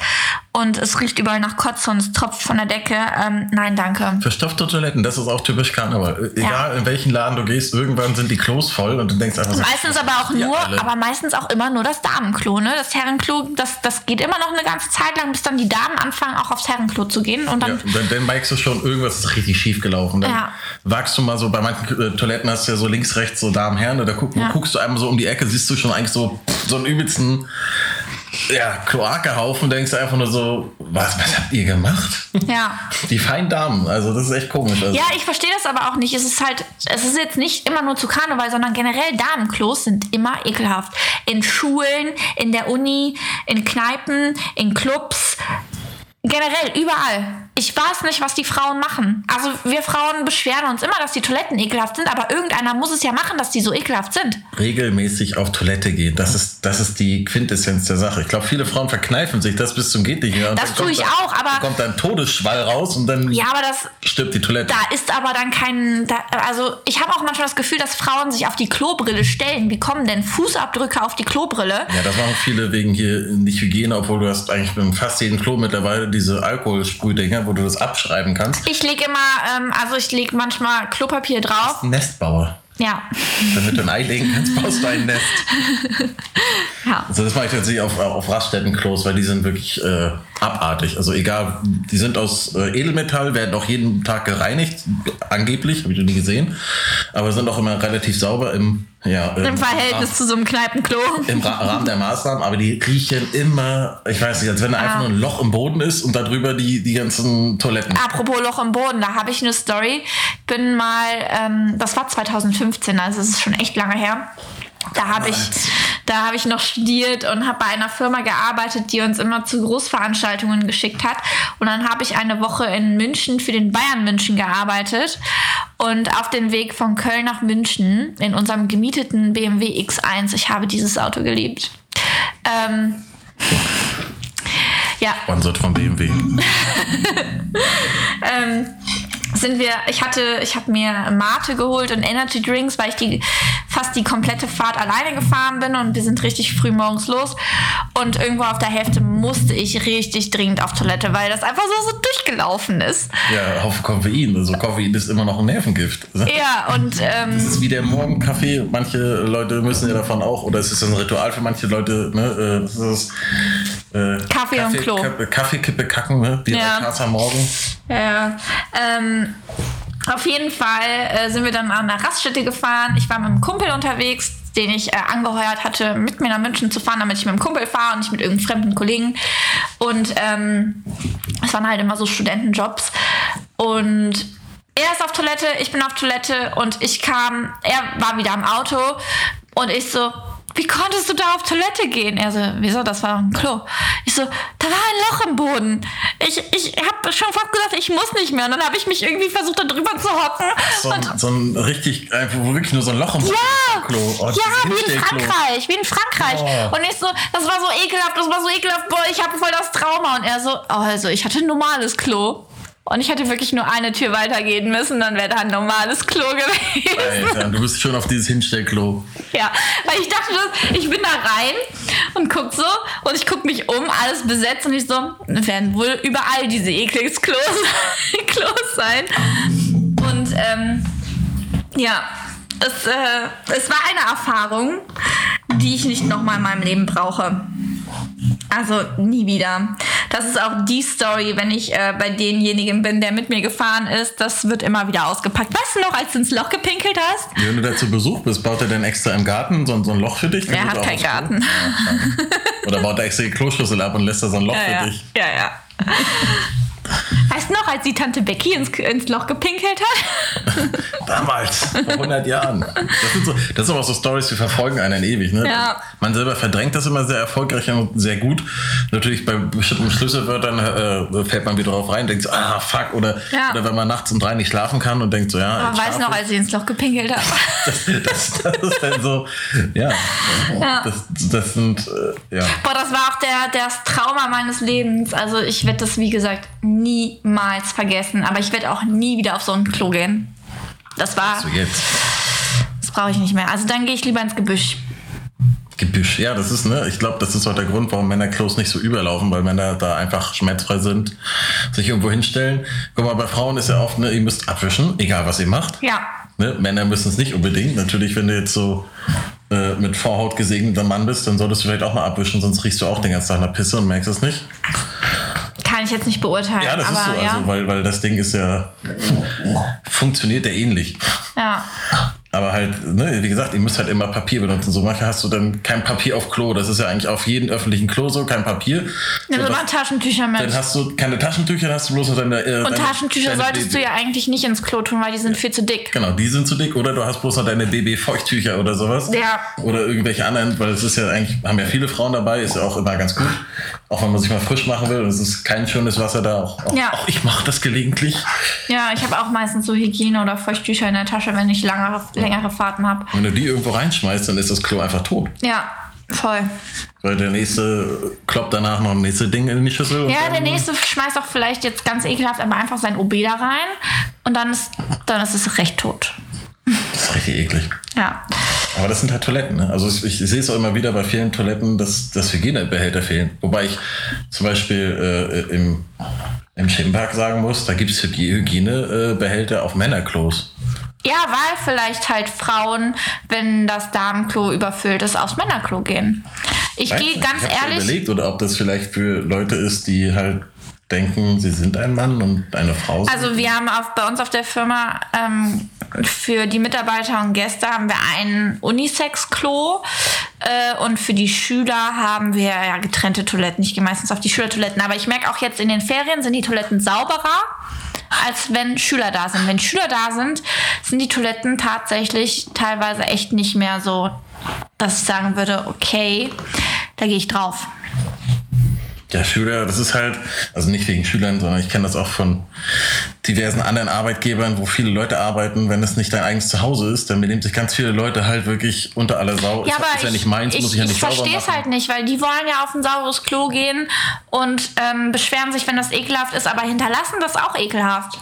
Und es riecht überall nach Kotze und es tropft von der Decke. Ähm, nein, danke. Verstopfte Toiletten, das ist auch typisch Karneval. Egal in welchen Laden du gehst, irgendwann sind die Klos voll und du denkst einfach so. Meistens aber auch Ja, nur, alle. aber meistens auch immer nur das Damenklo, ne? Das Herrenklo, das, das geht immer noch eine ganze Zeit lang, bis dann die Damen anfangen, auch aufs Herrenklo zu gehen. Und Ja, dann, dann, dann merkst du schon, irgendwas ist richtig schief gelaufen. Dann Ja. wagst du mal so, bei manchen äh, Toiletten hast du ja so links, rechts so Damen, Herren, da guck, Ja. guckst du einmal so um die Ecke, siehst du schon eigentlich so, so einen übelsten ja, Kloakehaufen, denkst du einfach nur so, was, was habt ihr gemacht? ja. Die feinen Damen, also das ist echt komisch. Also, Ja, ich verstehe das aber auch nicht. Es ist halt, es ist jetzt nicht immer nur zu Karneval, sondern generell Damenklos sind immer ekelhaft. In Schulen, in der Uni, in Kneipen, in Clubs, generell überall. Ich weiß nicht, was die Frauen machen. Also wir Frauen beschweren uns immer, dass die Toiletten ekelhaft sind, aber irgendeiner muss es ja machen, dass die so ekelhaft sind. Regelmäßig auf Toilette gehen, das ist, das ist die Quintessenz der Sache. Ich glaube, viele Frauen verkneifen sich das bis zum geht nicht mehr. Und Das dann tue ich da- auch, aber- dann kommt dann ein Todesschwall raus und dann Ja, aber das stirbt die Toilette. da ist aber dann kein. Da, also ich habe auch manchmal das Gefühl, dass Frauen sich auf die Klobrille stellen. Wie kommen denn Fußabdrücke auf die Klobrille? Ja, das machen viele wegen hier nicht Hygiene, obwohl du hast eigentlich in fast jedem Klo mittlerweile diese Alkoholsprühdinger, wo du das abschreiben kannst. Ich lege immer, ähm, also ich lege manchmal Klopapier drauf. Ein Nestbauer. Ja. Damit du ein Ei legen kannst, baust du ein Nest. [LAUGHS] ja. Also das mache ich tatsächlich auf, auf Raststättenklos, weil die sind wirklich äh, abartig. Also egal, die sind aus äh, Edelmetall, werden auch jeden Tag gereinigt, angeblich, habe ich noch nie gesehen. Aber sind auch immer relativ sauber im, ja, Im Verhältnis zu so einem Kneipenklo. im Ra Rahmen der Maßnahmen, aber die riechen immer, ich weiß nicht, als wenn da einfach Ah. nur ein Loch im Boden ist und darüber die, die ganzen Toiletten. Apropos Loch im Boden, da habe ich eine Story. Bin mal, ähm, das war 2015, also es ist schon echt lange her. Da habe ich, da habe ich noch studiert und habe bei einer Firma gearbeitet, die uns immer zu Großveranstaltungen geschickt hat. Und dann habe ich eine Woche in München für den Bayern München gearbeitet. Und auf dem Weg von Köln nach München in unserem gemieteten BMW X1, ich habe dieses Auto geliebt. Ähm, ja, Sponsert von BMW. [LAUGHS] ähm, sind wir, ich hatte, ich habe mir Mate geholt und Energy Drinks, weil ich die fast die komplette Fahrt alleine gefahren bin und wir sind richtig früh morgens los und irgendwo auf der Hälfte musste ich richtig dringend auf Toilette, weil das einfach so, so durchgelaufen ist. Ja, Haufen Koffein. Also Koffein ist immer noch ein Nervengift. [LAUGHS] Ja, und Das ähm, ist wie der Morgenkaffee. Manche Leute müssen ja davon auch, oder es ist ein Ritual für manche Leute, ne? äh, Das ist, äh, Kaffee und Klo. Kaffee, Kaffeekippe kacken, ne? Wie Ja. Kater morgen. Ja, ähm, auf jeden Fall äh, sind wir dann an einer Raststätte gefahren. Ich war mit einem Kumpel unterwegs, den ich äh, angeheuert hatte, mit mir nach München zu fahren, damit ich mit dem Kumpel fahre und nicht mit irgendeinem fremden Kollegen. Und ähm, es waren halt immer so Studentenjobs. Und er ist auf Toilette, ich bin auf Toilette und ich kam, er war wieder am Auto und ich so, wie konntest du da auf Toilette gehen? Er so, wieso, das war ein Klo. Ich so, da war ein Loch im Boden. Ich, ich habe schon fast gesagt, ich muss nicht mehr. Und dann habe ich mich irgendwie versucht, da drüber zu hocken. So ein, so ein richtig, einfach wo wirklich nur so ein Loch im Boden Ja, Klo. Oh, ja, wie in. Frankreich, wie in Frankreich. Oh. Und ich so, das war so ekelhaft, das war so ekelhaft, boah, ich habe voll das Trauma. Und er so, oh, also ich hatte ein normales Klo. Und ich hätte wirklich nur eine Tür weitergehen müssen, dann wäre da ein normales Klo gewesen. Alter, du bist schon auf dieses Hinstellklo. Ja, weil ich dachte, ich bin da rein und guck so und ich guck mich um, alles besetzt und ich so, werden wohl überall diese ekliges Klos, [LAUGHS] Klos sein. Und ähm, ja, es, äh, es war eine Erfahrung, die ich nicht nochmal in meinem Leben brauche. Also nie wieder. Das ist auch die Story, wenn ich äh, bei denjenigen bin, der mit mir gefahren ist. Das wird immer wieder ausgepackt. Weißt du noch, als du ins Loch gepinkelt hast? Wenn du da zu Besuch bist, baut er dann extra im Garten so, so ein Loch für dich? Er hat keinen Garten. Oder baut er extra die Kloschüssel ab und lässt da so ein Loch Ja, für ja. dich? ja, ja. Weißt du noch, als die Tante Becky ins, ins Loch gepinkelt hat? [LAUGHS] Damals, vor 100 Jahren. Das sind, so, das sind aber auch so Stories, die verfolgen einen ewig. Ne? Ja. Man selber verdrängt das immer sehr erfolgreich und sehr gut. Natürlich bei bestimmten Schlüsselwörtern äh, fällt man wieder drauf rein, denkt so, ah, fuck. Oder, Ja. oder wenn man nachts um drei nicht schlafen kann und denkt so, ja. Aber du noch, als ich ins Loch gepinkelt habe? ich. [LAUGHS] das, das ist dann so, ja. Ja. Das, das sind, äh, ja. Boah, das war auch der, das Trauma meines Lebens. Also ich werde das, wie gesagt, niemals vergessen. Aber ich werde auch nie wieder auf so ein Klo gehen. Das war, So jetzt. das brauche ich nicht mehr. Also dann gehe ich lieber ins Gebüsch. Gebüsch, ja, das ist, ne, ich glaube, das ist auch der Grund, warum Männerklos nicht so überlaufen, weil Männer da einfach schmerzfrei sind, sich irgendwo hinstellen. Guck mal, bei Frauen ist ja oft, ne, ihr müsst abwischen, egal was ihr macht. Ja. Ne? Männer müssen es nicht unbedingt. Natürlich, wenn du jetzt so äh, mit Vorhaut gesegneter Mann bist, dann solltest du vielleicht auch mal abwischen, sonst riechst du auch den ganzen Tag nach Pisse und merkst es nicht. Kann ich jetzt nicht beurteilen. Ja, das aber ist so, ja. also, weil, weil das Ding ist ja, funktioniert ja ähnlich. ja. Aber halt, ne, wie gesagt, ihr müsst halt immer Papier benutzen. So manchmal hast du dann kein Papier auf Klo. Das ist ja eigentlich auf jedem öffentlichen Klo so, kein Papier. Nimm so, das- Taschentücher mit. dann hast du keine Taschentücher, dann hast du bloß noch deine. Äh, Und deine, Taschentücher deine solltest du Baby- ja eigentlich nicht ins Klo tun, weil die sind viel zu dick. Genau, die sind zu dick oder du hast bloß noch deine BB-Feuchttücher oder sowas. Ja. Oder irgendwelche anderen, weil es ist ja eigentlich, haben ja viele Frauen dabei, ist ja auch immer ganz gut. Auch wenn man sich mal frisch machen will und es ist kein schönes Wasser da. Auch, auch, Ja. auch ich mache das gelegentlich. Ja, ich habe auch meistens so Hygiene- oder Feuchttücher in der Tasche, wenn ich langere, längere Fahrten habe. Wenn du die irgendwo reinschmeißt, dann ist das Klo einfach tot. Ja, voll. Weil der nächste kloppt danach noch ein nächstes Ding in die Schüssel. Ja, der nächste schmeißt auch vielleicht jetzt ganz ekelhaft, aber einfach sein OB da rein und dann ist, dann ist es recht tot. Das ist richtig eklig. Ja. Aber das sind halt Toiletten. Ne? Also ich, ich sehe es auch immer wieder bei vielen Toiletten, dass, dass Hygienebehälter fehlen. Wobei ich zum Beispiel äh, im, im Schwimmpark sagen muss, da gibt es Hygienebehälter auf Männerklos. Ja, weil vielleicht halt Frauen, wenn das Damenklo überfüllt ist, aufs Männerklo gehen. Ich gehe ganz ich ehrlich. überlegt, oder ob das vielleicht für Leute ist, die halt denken, sie sind ein Mann und eine Frau. Also wir haben auf, bei uns auf der Firma ähm, für die Mitarbeiter und Gäste haben wir ein Unisex-Klo äh, und für die Schüler haben wir ja getrennte Toiletten. Ich gehe meistens auf die Schülertoiletten, aber ich merke auch jetzt in den Ferien sind die Toiletten sauberer als wenn Schüler da sind. Wenn Schüler da sind, sind die Toiletten tatsächlich teilweise echt nicht mehr so, dass ich sagen würde, okay, da gehe ich drauf. Ja, Schüler, das ist halt, also nicht wegen Schülern, sondern ich kenne das auch von diversen anderen Arbeitgebern, wo viele Leute arbeiten. Wenn es nicht dein eigenes Zuhause ist, dann benehmen sich ganz viele Leute halt wirklich unter aller Sau. Ja, ist, aber ist ja ich, nicht meins, ich, muss ich ja ich nicht sauber verstehe es halt nicht, weil die wollen ja auf ein sauberes Klo gehen und ähm, beschweren sich, wenn das ekelhaft ist, aber hinterlassen das auch ekelhaft.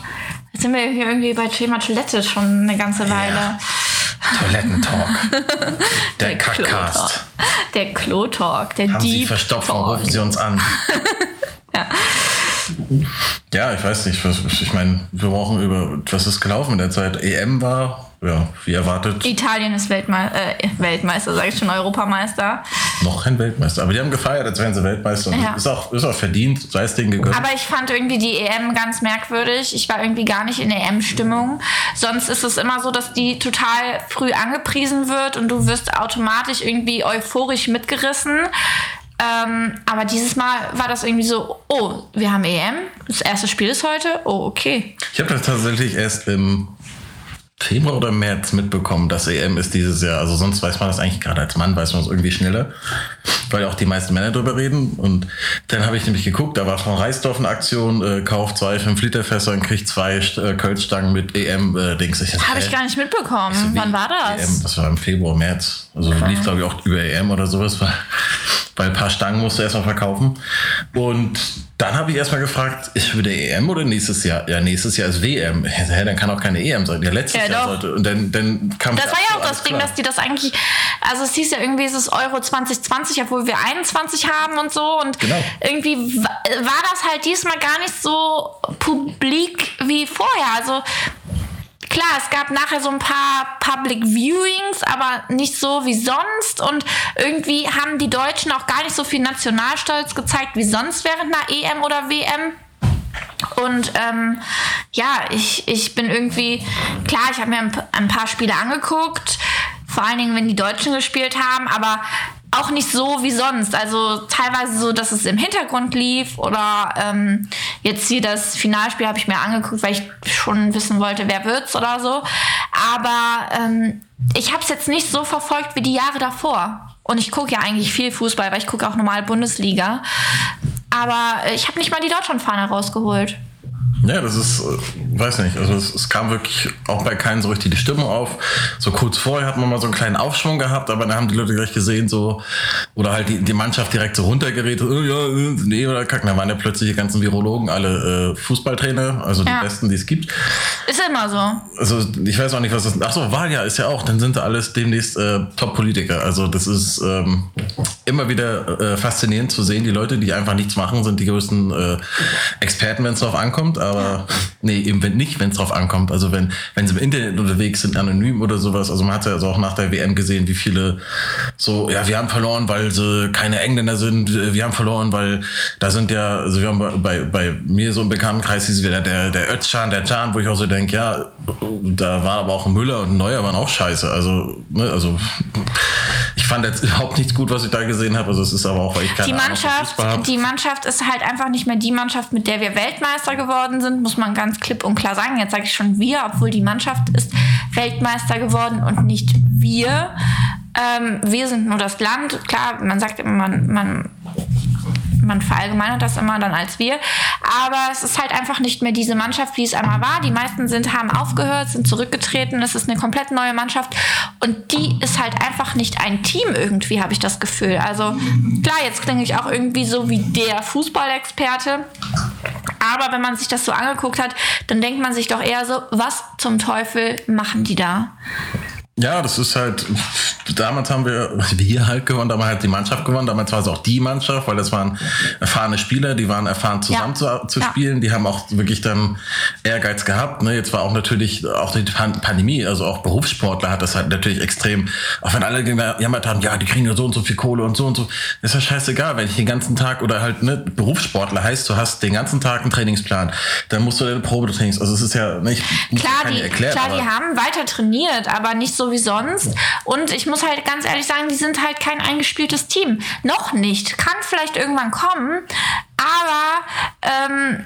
Jetzt sind wir hier irgendwie bei Thema Toilette schon eine ganze Weile. Toilettentalk. [LAUGHS] Der Kackcast. Klo-Talk. Der Klo-Talk, der Haben Sie Deep verstopft, Talk. rufen Sie uns an. [LAUGHS] Ja. Ja, ich weiß nicht. Was, ich meine, wir brauchen über, was ist gelaufen in der Zeit? EM war, ja, wie erwartet, Italien ist Weltme äh, Weltmeister, sage ich schon, Europameister. noch kein Weltmeister. Aber die haben gefeiert, als wären sie Weltmeister. Ja. ist, auch, ist auch verdient, sei es denen gegönnt. Aber ich fand irgendwie die EM ganz merkwürdig. Ich war irgendwie gar nicht in EM-Stimmung. Sonst ist es immer so, dass die total früh angepriesen wird und du wirst automatisch irgendwie euphorisch mitgerissen. Ähm, aber dieses Mal war das irgendwie so, oh, wir haben EM, das erste Spiel ist heute, oh, okay. Ich habe das tatsächlich erst im Februar oder März mitbekommen, dass EM ist dieses Jahr. Also sonst weiß man das eigentlich gerade als Mann, weiß man es irgendwie schneller, weil auch die meisten Männer drüber reden. Und dann habe ich nämlich geguckt, da war von Reisdorf eine Aktion, äh, kauft zwei 5-Liter-Fässer und kriegt zwei äh, Kölschstangen mit EM-Dings. Habe ich gar nicht mitbekommen. Wann war das? EM, das war im Februar, März. Also lief, glaube ich, auch über EM oder sowas, [LAUGHS] weil, ein paar Stangen musst du erstmal verkaufen. Und dann habe ich erstmal gefragt, ist für die EM oder nächstes Jahr? Ja, nächstes Jahr ist WM. Hä, dann kann auch keine EM sein. Ja, letztes Ja, Jahr doch. sollte. Und dann, dann kam Das war ja auch das Ding, klar. dass die das eigentlich, also es hieß ja irgendwie, es ist Euro 2020, obwohl wir 21 haben und so. Und Genau. irgendwie wa- war das halt diesmal gar nicht so publik wie vorher. Also klar, es gab nachher so ein paar Public Viewings, aber nicht so wie sonst. Und irgendwie haben die Deutschen auch gar nicht so viel Nationalstolz gezeigt wie sonst während einer EM oder WM. Und ähm, ja, ich, ich bin irgendwie, klar, ich habe mir ein, ein paar Spiele angeguckt, vor allen Dingen, wenn die Deutschen gespielt haben, aber auch nicht so wie sonst. Also teilweise so, dass es im Hintergrund lief oder ähm, jetzt hier das Finalspiel habe ich mir angeguckt, weil ich schon wissen wollte, wer wird's oder so. Aber ähm, ich habe es jetzt nicht so verfolgt wie die Jahre davor. Und ich gucke ja eigentlich viel Fußball, weil ich gucke auch normal Bundesliga. Aber äh, ich habe nicht mal die Deutschlandfahne rausgeholt. Ja, das ist, äh, weiß nicht, also es, es kam wirklich auch bei keinen so richtig die Stimmung auf. So kurz vorher hat man mal so einen kleinen Aufschwung gehabt, aber dann haben die Leute gleich gesehen, so, oder halt die, die Mannschaft direkt so runtergeredet, oh, ja, nee, oder kacken. Da waren ja plötzlich die ganzen Virologen alle äh, Fußballtrainer, also die Ja. besten, die es gibt. Ist immer so. Also ich weiß auch nicht, was das. Ach so, Wahljahr ist ja auch. Dann sind da alles demnächst äh, Top-Politiker. Also das ist ähm, immer wieder äh, faszinierend zu sehen. Die Leute, die einfach nichts machen, sind die größten äh, Experten, wenn es drauf ankommt. Aber nee, im wenn nicht, wenn es drauf ankommt. Also wenn, wenn sie im Internet unterwegs sind, anonym oder sowas. Also man hat ja also auch nach der WM gesehen, wie viele so, ja, wir haben verloren, weil sie keine Engländer sind, wir haben verloren, weil da sind ja, also wir haben bei, bei mir so im Bekanntenkreis hieß wieder der, der Özcan, der Can, wo ich auch so denke, ja, da war aber auch ein Müller und ein Neuer waren auch scheiße. Also, ne, also ich fand jetzt [LAUGHS] überhaupt nichts gut, was ich da gesehen habe. Also es ist aber auch, weil ich keine die Mannschaft, die Mannschaft ist halt einfach nicht mehr die Mannschaft, mit der wir Weltmeister geworden sind, muss man ganz klipp und klar sagen. Jetzt sage ich schon wir, obwohl die Mannschaft ist Weltmeister geworden und nicht wir. Ähm, wir sind nur das Land. Klar, man sagt immer, man, man man verallgemeinert das immer dann als wir. Aber es ist halt einfach nicht mehr diese Mannschaft, wie es einmal war. Die meisten sind, haben aufgehört, sind zurückgetreten. Es ist eine komplett neue Mannschaft. Und die ist halt einfach nicht ein Team irgendwie, habe ich das Gefühl. Also klar, jetzt klinge ich auch irgendwie so wie der Fußballexperte. Aber wenn man sich das so angeguckt hat, dann denkt man sich doch eher so, was zum Teufel machen die da? Ja, das ist halt, damals haben wir, wir halt gewonnen, damals hat die Mannschaft gewonnen, damals war es auch die Mannschaft, weil das waren erfahrene Spieler, die waren erfahren zusammen ja. zu, zu ja. spielen, die haben auch wirklich dann Ehrgeiz gehabt. Ne? Jetzt war auch natürlich auch die Pandemie, also auch Berufssportler hat das halt natürlich extrem, auch wenn alle gejammert haben, ja, die kriegen ja so und so viel Kohle und so und so, ist ja scheißegal, wenn ich den ganzen Tag oder halt ne, Berufssportler heißt, du hast den ganzen Tag einen Trainingsplan, dann musst du deine Probetrainings, also es ist ja nicht, klar, die, erklärt, klar, die haben weiter trainiert, aber nicht so so wie sonst. Und ich muss halt ganz ehrlich sagen, die sind halt kein eingespieltes Team. Noch nicht. Kann vielleicht irgendwann kommen. Aber ähm,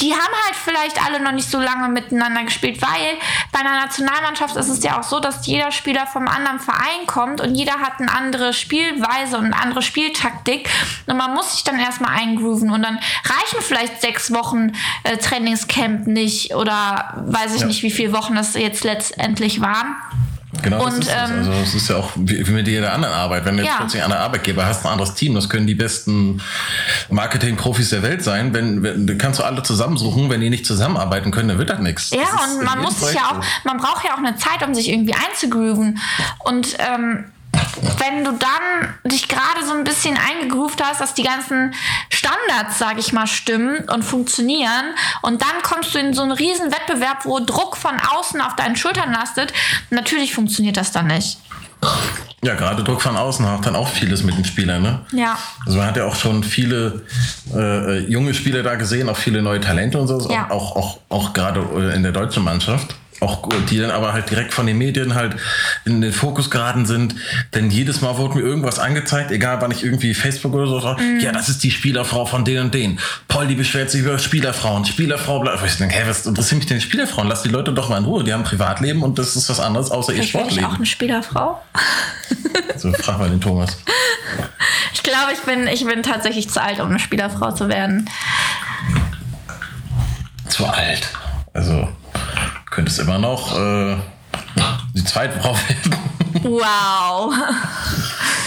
die haben halt vielleicht alle noch nicht so lange miteinander gespielt, weil bei einer Nationalmannschaft ist es ja auch so, dass jeder Spieler vom anderen Verein kommt und jeder hat eine andere Spielweise und eine andere Spieltaktik und man muss sich dann erstmal eingrooven und dann reichen vielleicht sechs Wochen äh, Trainingscamp nicht oder weiß ich ja. nicht, wie viele Wochen das jetzt letztendlich waren. Genau, und, das ist ähm, Also es ist ja auch wie, wie mit jeder anderen Arbeit. Wenn du jetzt ja. plötzlich einen Arbeitgeber hast, ein anderes Team, das können die besten Marketing-Profis der Welt sein. Wenn, wenn kannst du alle zusammensuchen, wenn die nicht zusammenarbeiten können, dann wird das nichts. Ja, das und man muss sich ja auch, man braucht ja auch eine Zeit, um sich irgendwie einzugrooven. Und ähm, wenn du dann dich gerade so ein bisschen eingegroovt hast, dass die ganzen Standards, sage ich mal, stimmen und funktionieren und dann kommst du in so einen riesen Wettbewerb, wo Druck von außen auf deinen Schultern lastet, natürlich funktioniert das dann nicht. Ja, gerade Druck von außen macht dann auch vieles mit den Spielern, ne? Ja. Also man hat ja auch schon viele äh, junge Spieler da gesehen, auch viele neue Talente und so, ja. auch, auch, auch gerade äh, in der deutschen Mannschaft auch die dann aber halt direkt von den Medien halt in den Fokus geraten sind. Denn jedes Mal wurde mir irgendwas angezeigt, egal wann ich irgendwie Facebook oder so mm. ja, das ist die Spielerfrau von denen und denen. Die beschwert sich über Spielerfrauen. Spielerfrau bleibt. Ich denke, hey, was interessiert mich denn Spielerfrauen? Lass die Leute doch mal in Ruhe. Die haben ein Privatleben und das ist was anderes außer ihr Sportleben. Ich auch eine Spielerfrau. so, frag mal den Thomas. [LAUGHS] Ich glaube, ich bin, ich bin tatsächlich zu alt, um eine Spielerfrau zu werden. Zu alt. Also könntest immer noch äh, die zweite Frau werden. Wow.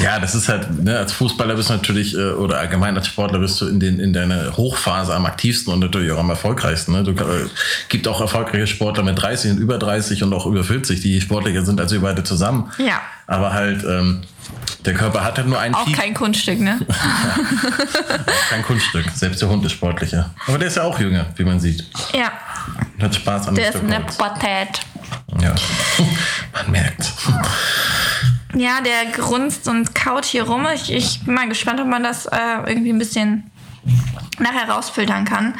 Ja, das ist halt, ne, als Fußballer bist du natürlich, äh, oder allgemein als Sportler bist du in, den, in deiner Hochphase am aktivsten und natürlich auch am erfolgreichsten. Ne? Du, äh, gibt auch erfolgreiche Sportler mit 30 und über 30 und auch über 40, die sportlicher sind als wir beide zusammen. Ja. Aber halt, ähm, der Körper hat halt nur einen Auch Peak. kein Kunststück, ne? [LAUGHS] kein Kunststück. Selbst der Hund ist sportlicher. Aber der ist ja auch jünger, wie man sieht. Ja. Hat Spaß an Der ist eine Patät. Ja, [LAUGHS] man merkt. Ja, der grunzt und kaut hier rum. Ich, ich bin mal gespannt, ob man das äh, irgendwie ein bisschen nachher rausfiltern kann.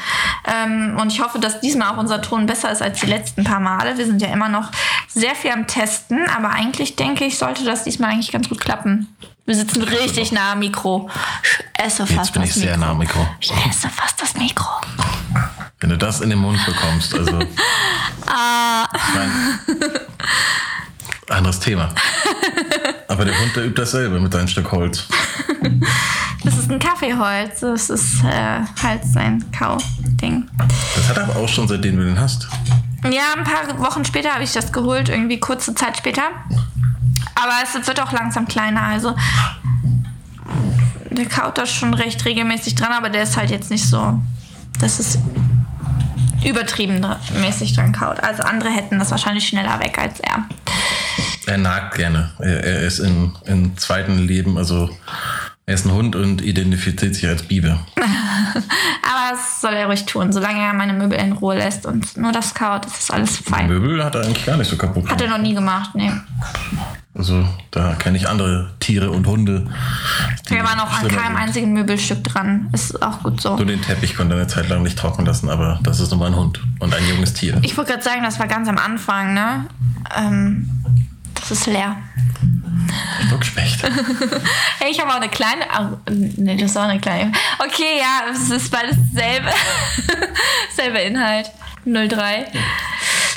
Ähm, und ich hoffe, dass diesmal auch unser Ton besser ist als die letzten paar Male. Wir sind ja immer noch sehr viel am Testen, aber eigentlich denke ich, sollte das diesmal eigentlich ganz gut klappen. Wir sitzen richtig nah am Mikro. Ich esse fast Jetzt bin das ich sehr nah am Mikro. Ich esse fast das Mikro. Wenn du das in den Mund bekommst, also. [LAUGHS] ah. anderes Thema. Aber der Hund, der übt dasselbe mit seinem Stück Holz. Das ist ein Kaffeeholz. Das ist äh, halt sein Kauding. Das hat er aber auch schon, seitdem du den hast. Ja, ein paar Wochen später habe ich das geholt, irgendwie kurze Zeit später. Aber es wird auch langsam kleiner. Also der kaut da schon recht regelmäßig dran, aber der ist halt jetzt nicht so. Das ist übertrieben mäßig dran kaut. Also andere hätten das wahrscheinlich schneller weg als er. Er nagt gerne. Er, er ist im, im zweiten Leben, also er ist ein Hund und identifiziert sich als Biber. [LAUGHS] Aber das soll er ruhig tun, solange er meine Möbel in Ruhe lässt und nur das kaut, das ist alles fein. Möbel hat er eigentlich gar nicht so kaputt Hat er gemacht. noch nie gemacht, nee. Also da kenne ich andere Tiere und Hunde. Wir waren auch an keinem einzigen Möbelstück dran. Ist auch gut so. Nur den Teppich konnte er eine Zeit lang nicht trocknen lassen, aber das ist nun mal ein Hund und ein junges Tier. Ich wollte gerade sagen, das war ganz am Anfang, ne? Ähm, das ist leer. Stockspecht. [LAUGHS] Hey, ich habe auch eine kleine. Oh, nee, das ist auch eine kleine. Okay, ja, es ist beides dasselbe. [LAUGHS] selbe Inhalt. 03.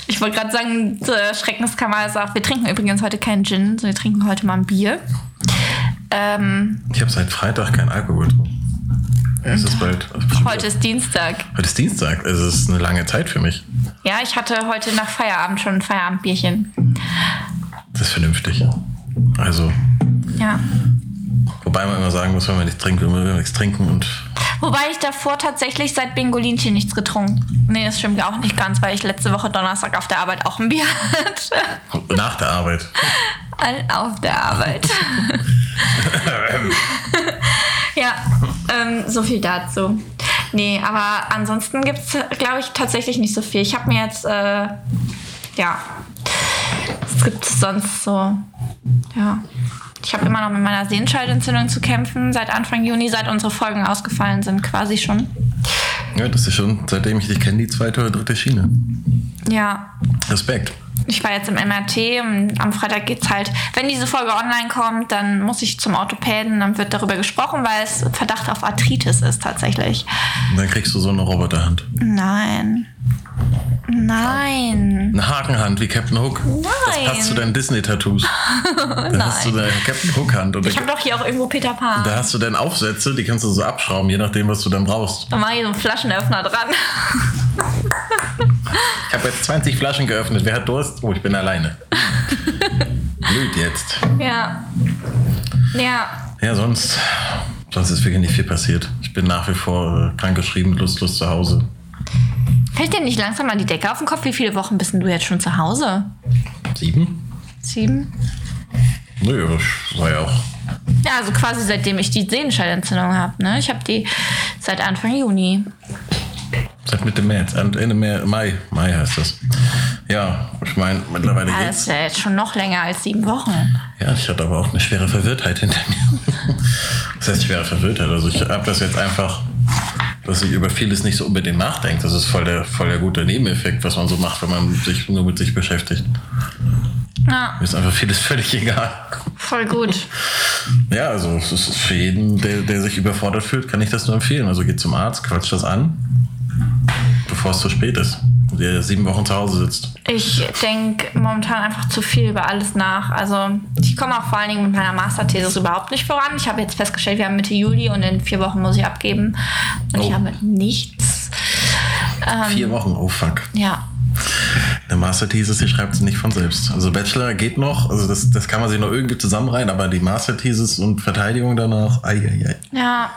Ich wollte gerade sagen, zur Schreckenskammer ist auch. Wir trinken übrigens heute keinen Gin, sondern wir trinken heute mal ein Bier. Ähm, Ich habe seit Freitag keinen Alkohol getrunken. Es ist bald. heute ist Dienstag. Heute ist Dienstag. Es ist eine lange Zeit für mich. Ja, ich hatte heute nach Feierabend schon ein Feierabendbierchen. Das ist vernünftig. Also, Ja. wobei man immer sagen muss, wenn man nichts trinkt, wenn wir nichts trinken und Wobei ich davor tatsächlich seit Bingolinchen nichts getrunken. Nee, das stimmt auch nicht ganz, weil ich letzte Woche Donnerstag auf der Arbeit auch ein Bier hatte. [LAUGHS] nach der Arbeit. Auf der Arbeit. [LAUGHS] ja, ähm, so viel dazu. Nee, aber ansonsten gibt es, glaube ich, tatsächlich nicht so viel. Ich habe mir jetzt, äh, ja, was gibt es sonst so? Ja. Ich habe immer noch mit meiner Sehenscheidentzündung zu kämpfen, seit Anfang Juni, seit unsere Folgen ausgefallen sind, quasi schon. Ja, das ist schon, seitdem ich dich kenne, die zweite oder dritte Schiene. Ja, Respekt. Ich war jetzt im MRT und am Freitag geht's halt, wenn diese Folge online kommt, dann muss ich zum Orthopäden, dann wird darüber gesprochen, weil es Verdacht auf Arthritis ist tatsächlich. Und dann kriegst du so eine Roboterhand. Nein. Nein. Eine Hakenhand wie Captain Hook. Das Nein. passt zu deinen Disney-Tattoos. [LAUGHS] Da hast du deine Captain Hook-Hand. Ich habe doch hier auch irgendwo Peter Pan. da hast du dann Aufsätze, die kannst du so abschrauben, je nachdem, was du dann brauchst. Da mache ich so einen Flaschenöffner dran. [LAUGHS] Ich habe jetzt 20 Flaschen geöffnet. Wer hat Durst? Oh, ich bin alleine. Blöd jetzt. Ja. Ja. Ja, sonst, sonst ist wirklich nicht viel passiert. Ich bin nach wie vor äh, krankgeschrieben, lustlos zu Hause. Fällt dir nicht langsam mal die Decke auf den Kopf? Wie viele Wochen bist denn du jetzt schon zu Hause? Sieben? Sieben? Nö, aber ich war ja auch. Ja, also quasi seitdem ich die Sehenscheidentzündung habe. Ne? Ich habe die seit Anfang Juni. Seit Mitte März, Ende Mai, Mai, heißt das. Ja, ich meine, mittlerweile Ja, das geht's. ist ja jetzt schon noch länger als sieben Wochen. Ja, ich hatte aber auch eine schwere Verwirrtheit hinter mir. [LAUGHS] Das heißt schwere Verwirrtheit. Also ich habe das jetzt einfach, dass ich über vieles nicht so unbedingt nachdenke. Das ist voll der, voll der gute Nebeneffekt, was man so macht, wenn man sich nur mit sich beschäftigt. Ja, Mir ist einfach vieles völlig egal. voll gut. Ja, also es ist für jeden, der, der sich überfordert fühlt, kann ich das nur empfehlen. Also geht zum Arzt, quatscht das an, bevor es zu spät ist. Und der sieben Wochen zu Hause sitzt. Ich denke momentan einfach zu viel über alles nach. Also ich komme auch vor allen Dingen mit meiner Masterthese überhaupt nicht voran. Ich habe jetzt festgestellt, wir haben Mitte Juli und in vier Wochen muss ich abgeben. Und ich Oh. habe nichts. Vier Wochen, oh fuck. Ja, Eine Masterthesis, die schreibt sie nicht von selbst. Also Bachelor geht noch, also das, das kann man sich noch irgendwie zusammenreihen, aber die Masterthesis und Verteidigung danach, ai, ai, ai. ja.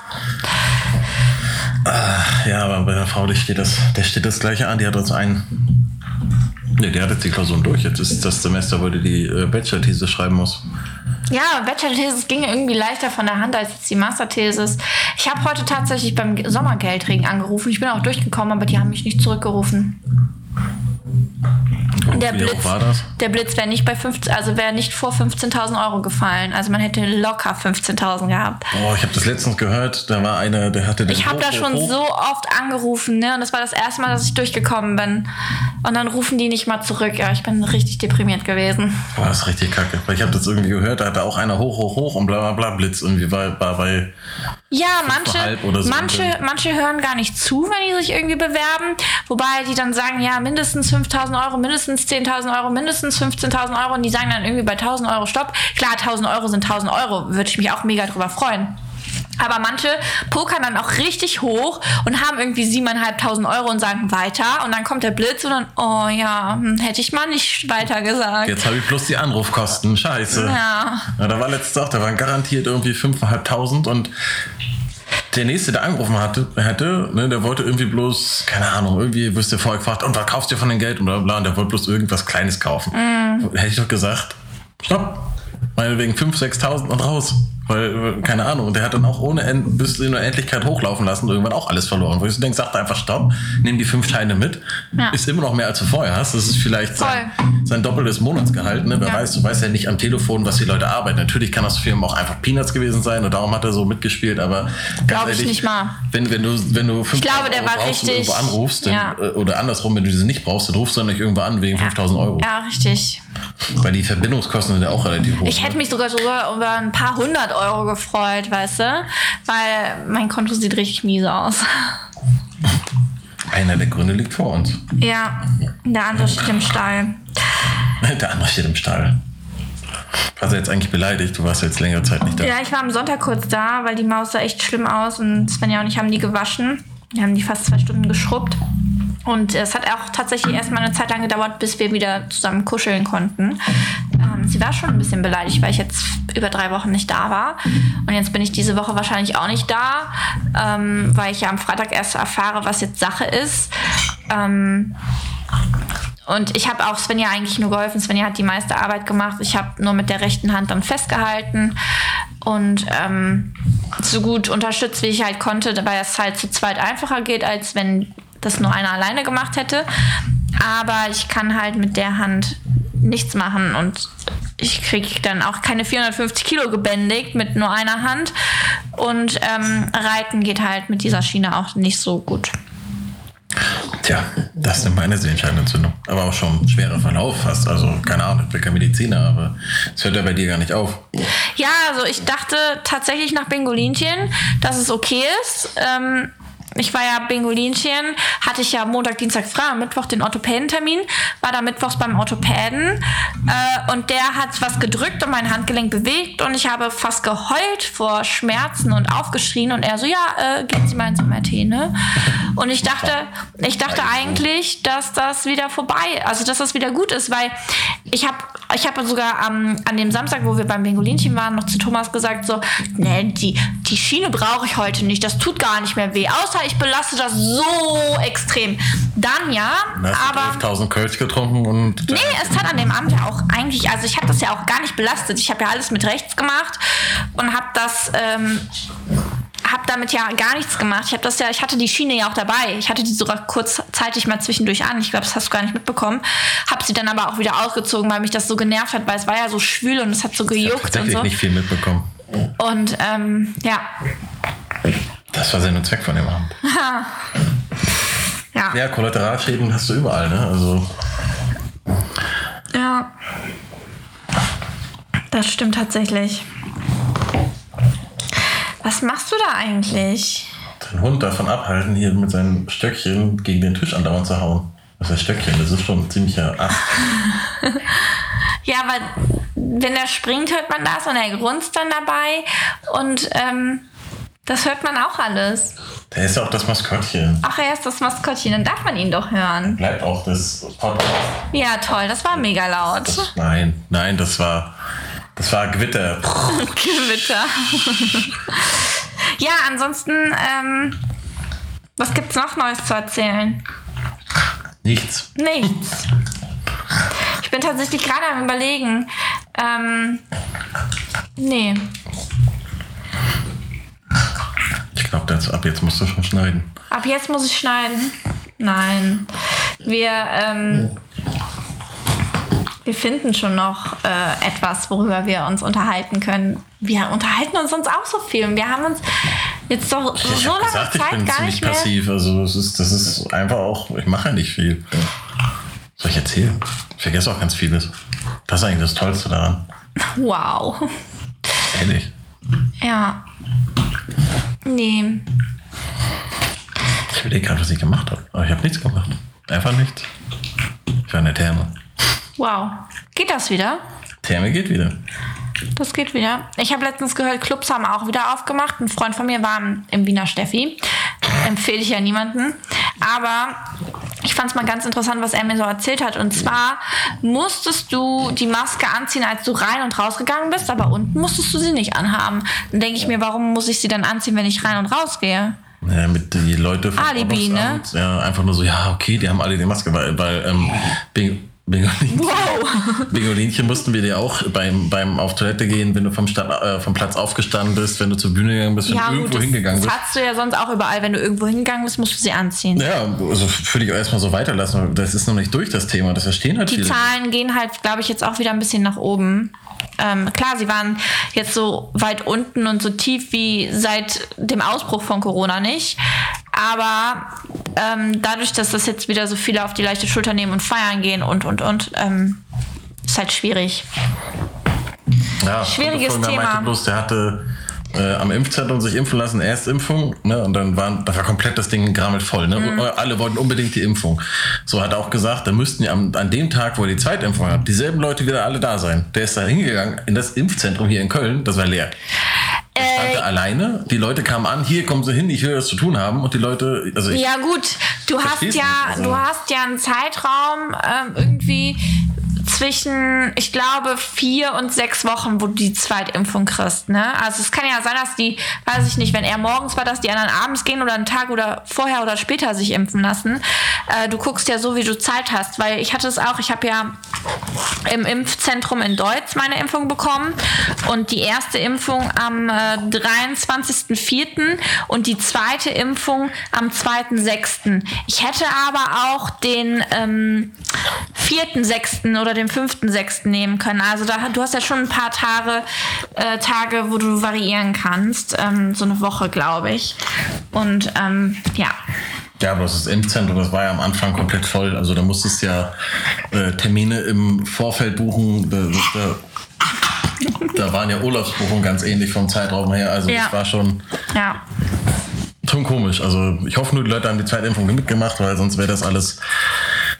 Ja, aber bei der Frau, die steht das, der steht das gleiche an, die hat jetzt einen. Ne, die hat jetzt die Klausuren durch. Jetzt ist das Semester, wo die die äh, Bachelor-Thesis schreiben muss. Ja, Bachelor-Thesis ging irgendwie leichter von der Hand als jetzt die Masterthesis. Ich habe heute tatsächlich beim Sommergeldregen angerufen. Ich bin auch durchgekommen, aber die haben mich nicht zurückgerufen. Der Blitz, war der Blitz wäre nicht bei 15, also wäre nicht vor 15.000 Euro gefallen. Also man hätte locker 15.000 gehabt. Boah, ich habe das letztens gehört, da war einer, der hatte den Ich habe da schon hoch. so oft angerufen, ne? Und das war das erste Mal, dass ich durchgekommen bin. Und dann rufen die nicht mal zurück. Ja, ich bin richtig deprimiert gewesen. Boah, das ist richtig kacke. Weil ich habe das irgendwie gehört, da hatte auch einer hoch, hoch, hoch und bla bla bla Blitz. Irgendwie war, war bei. Ja, manche, so. manche, manche hören gar nicht zu, wenn die sich irgendwie bewerben. Wobei die dann sagen, ja, mindestens 5.000 Euro, mindestens 10.000 Euro, mindestens 15.000 Euro. Und die sagen dann irgendwie bei 1.000 Euro Stopp. Klar, 1.000 Euro sind 1.000 Euro. Würde ich mich auch mega drüber freuen. Aber manche pokern dann auch richtig hoch und haben irgendwie 7.500 Euro und sagen weiter. Und dann kommt der Blitz und dann, oh ja, hm, hätte ich mal nicht weiter gesagt. Jetzt habe ich bloß die Anrufkosten. Scheiße. Ja. Ja, da war letztens auch, da waren garantiert irgendwie 5.500 und der nächste, der angerufen hatte, hätte, ne, der wollte irgendwie bloß, keine Ahnung, irgendwie wirst du vorher gefragt, und was kaufst du von dem Geld und bla bla, und der wollte bloß irgendwas Kleines kaufen. Mhm. Hätte ich doch gesagt, stopp, meinetwegen 5.000, 6.000 und raus. Weil, keine Ahnung, und der hat dann auch ohne End, bis in der Endlichkeit hochlaufen lassen, irgendwann auch alles verloren. Wo ich so denke, sag einfach Stopp, nimm die fünf Scheine mit. Ja. Ist immer noch mehr, als du vorher hast. Das ist vielleicht sein, sein doppeltes Monatsgehalt. Ne? Wer Ja. weiß, du weißt ja nicht am Telefon, was die Leute arbeiten. Natürlich kann das Film auch einfach Peanuts gewesen sein und darum hat er so mitgespielt, aber ganz Glaub ich nicht mal. Wenn, wenn du, wenn du 5000 glaube, der Euro war brauchst und richtig- irgendwo anrufst, dann, ja. äh, oder andersrum, wenn du diese nicht brauchst, dann rufst du dann nicht irgendwo an wegen 5000 Euro. Ja, richtig. Weil die Verbindungskosten sind ja auch relativ hoch. Ich hätte mich sogar sogar über ein paar hundert Euro gefreut, weißt du? Weil mein Konto sieht richtig mies aus. Einer der Gründe liegt vor uns. Ja, der andere steht im Stall. [LAUGHS] Der andere steht im Stall. Warst du jetzt eigentlich beleidigt? Du warst jetzt längere Zeit nicht da. Ja, ich war am Sonntag kurz da, weil die Maus sah echt schlimm aus und Svenja und ich haben die gewaschen. Wir haben die fast zwei Stunden geschrubbt. Und es hat auch tatsächlich erstmal eine Zeit lang gedauert, bis wir wieder zusammen kuscheln konnten. Ähm, sie war schon ein bisschen beleidigt, weil ich jetzt über drei Wochen nicht da war. Und jetzt bin ich diese Woche wahrscheinlich auch nicht da, ähm, weil ich ja am Freitag erst erfahre, was jetzt Sache ist. Ähm, und ich habe auch Svenja eigentlich nur geholfen. Svenja hat die meiste Arbeit gemacht. Ich habe nur mit der rechten Hand dann festgehalten und ähm, so gut unterstützt, wie ich halt konnte, weil es halt zu zweit einfacher geht, als wenn das nur einer alleine gemacht hätte. Aber ich kann halt mit der Hand nichts machen und ich kriege dann auch keine 450 Kilo gebändigt mit nur einer Hand. Und ähm, Reiten geht halt mit dieser Schiene auch nicht so gut. Tja, das ist meine Sehenscheinentzündung. Aber auch schon ein schwerer Verlauf fast. Also, keine Ahnung, ich bin kein Mediziner, aber es hört ja bei dir gar nicht auf. Ja, also ich dachte tatsächlich nach Bingolinchen, dass es okay ist. Ähm, ich war ja Bingolinchen, hatte ich ja Montag, Dienstag frei, am Mittwoch den Orthopädentermin, war da mittwochs beim Orthopäden äh, und der hat was gedrückt und mein Handgelenk bewegt und ich habe fast geheult vor Schmerzen und aufgeschrien und er so, ja, äh, gehen Sie mal ins MRT, ne? Und ich dachte, ich dachte eigentlich, dass das wieder vorbei, also dass das wieder gut ist, weil ich habe ich habe sogar am, an dem Samstag, wo wir beim Bingolinchen waren, noch zu Thomas gesagt, so, ne, die, die Schiene brauche ich heute nicht, das tut gar nicht mehr weh, außer ich belaste das so extrem. Dann ja, du aber... 11.000 Kölsch getrunken und. Nee, es hat an dem Abend ja auch eigentlich, also ich habe das ja auch gar nicht belastet. Ich habe ja alles mit rechts gemacht und habe das, ähm, habe damit ja gar nichts gemacht. Ich habe das ja, ich hatte die Schiene ja auch dabei. Ich hatte die sogar kurzzeitig mal zwischendurch an. Ich glaube, das hast du gar nicht mitbekommen. Habe sie dann aber auch wieder ausgezogen, weil mich das so genervt hat, weil es war ja so schwül und es hat so Ich habe gejuckt und tatsächlich so. nicht viel mitbekommen. Und ähm, ja, Das war Sinn und Zweck von dem Abend. [LAUGHS] ja, Ja, Kollateralschäden hast du überall, ne? Also, ja. Das stimmt tatsächlich. Was machst du da eigentlich? den Hund davon abhalten, hier mit seinem Stöckchen gegen den Tisch andauernd zu hauen. Das ist ein Stöckchen, das ist schon ein ziemlicher Ast. [LAUGHS] Ja, aber wenn er springt, hört man das und er grunzt dann dabei. Und ähm, das hört man auch alles. Der ist ja auch das Maskottchen. Ach, er ist das Maskottchen, dann darf man ihn doch hören. Bleibt auch das Podcast. Ja, toll, das war mega laut. Nein, nein, das war, das war Gewitter. [LAUGHS] Gewitter. ja, ansonsten, ähm, was gibt's noch Neues zu erzählen? Nichts. Nichts. Ich bin tatsächlich gerade am überlegen. Ähm, nee. Ich glaube, ab jetzt musst du schon schneiden. Ab jetzt muss ich schneiden. Nein. Wir, ähm, wir finden schon noch äh, etwas, worüber wir uns unterhalten können. Wir unterhalten uns sonst auch so viel. Und wir haben uns jetzt doch so Ich habe lange gesagt, ich Zeit bin gar ziemlich nicht mehr. passiv. Also es ist, das ist einfach auch, ich mache ja nicht viel. Soll ich erzählen? Ich vergesse auch ganz vieles. Das ist eigentlich das Tollste daran. Wow. Ehrlich. Ja. Nee. Ich überlege gerade, was ich gemacht habe. Aber ich habe nichts gemacht. Einfach nichts. Ich war in der Therme. Wow. Geht das wieder? Therme geht wieder. Das geht wieder. Ich habe letztens gehört, Clubs haben auch wieder aufgemacht. Ein Freund von mir war im Wiener Steffi. Empfehle ich ja niemanden. Aber ich fand es mal ganz interessant, was er mir so erzählt hat. Und zwar musstest du die Maske anziehen, als du rein und rausgegangen bist, aber unten musstest du sie nicht anhaben. Dann denke ich mir, warum muss ich sie dann anziehen, wenn ich rein und rausgehe? Ja, mit die Leute vom Alibi, ne? Ja, einfach nur so, ja, okay, die haben alle die Maske, weil, weil ähm, Bingolinchen. Wow. Bingolinchen mussten wir dir auch beim, beim auf Toilette gehen, wenn du vom, Stand, äh, vom Platz aufgestanden bist, wenn du zur Bühne gegangen bist, wenn Ja, du irgendwo das, hingegangen das bist. hast du ja sonst auch überall. Wenn du irgendwo hingegangen bist, musst du sie anziehen. Ja, also würde ich auch erstmal so weiterlassen. Das ist noch nicht durch das Thema. Das verstehen halt Die viele. Zahlen gehen halt, glaube ich, jetzt auch wieder ein bisschen nach oben. Ähm, klar, sie waren jetzt so weit unten und so tief wie seit dem Ausbruch von Corona nicht. Aber ähm, dadurch, dass das jetzt wieder so viele auf die leichte Schulter nehmen und feiern gehen und, und, und, ähm, ist halt schwierig. Ja, Schwieriges und Folger Thema. meinte bloß, der hatte äh, am Impfzentrum sich impfen lassen, Erstimpfung, ne? Und dann waren, da war komplett das Ding grammelt voll, ne? Mhm. Und alle wollten unbedingt die Impfung. So hat er auch gesagt, da müssten ja am, an dem Tag, wo er die Zweitimpfung hat, dieselben Leute wieder alle da sein. Der ist da hingegangen in das Impfzentrum hier in Köln, das war leer. Er stand Äh, alleine, die Leute kamen an, hier kommen sie hin, ich will was zu tun haben. Und die Leute, also ich, Ja gut, du hast ja, nicht, also- du hast ja einen Zeitraum ähm, irgendwie zwischen, ich glaube, vier und sechs Wochen, wo du die Zweitimpfung kriegst. Ne? Also es kann ja sein, dass die, weiß ich nicht, wenn er morgens war, dass die anderen abends gehen oder einen Tag oder vorher oder später sich impfen lassen. Äh, du guckst ja so, wie du Zeit hast, weil ich hatte es auch, ich habe ja im Impfzentrum in Deutz meine Impfung bekommen und die erste Impfung am äh, 23.04. und die zweite Impfung am 2.06. Ich hätte aber auch den ähm, 4.06. oder den 5.06. nehmen können. Also da, du hast ja schon ein paar Tage, äh, Tage wo du variieren kannst. Ähm, so eine Woche, glaube ich. Und ähm, ja. Ja, aber das Impfzentrum, das war ja am Anfang komplett voll. Also da musstest du ja äh, Termine im Vorfeld buchen. Da, da, da waren ja Urlaubsbuchungen ganz ähnlich vom Zeitraum her. Also Ja. das war schon, Ja. schon komisch. Also ich hoffe nur, die Leute haben die Zweitimpfung mitgemacht, weil sonst wäre das alles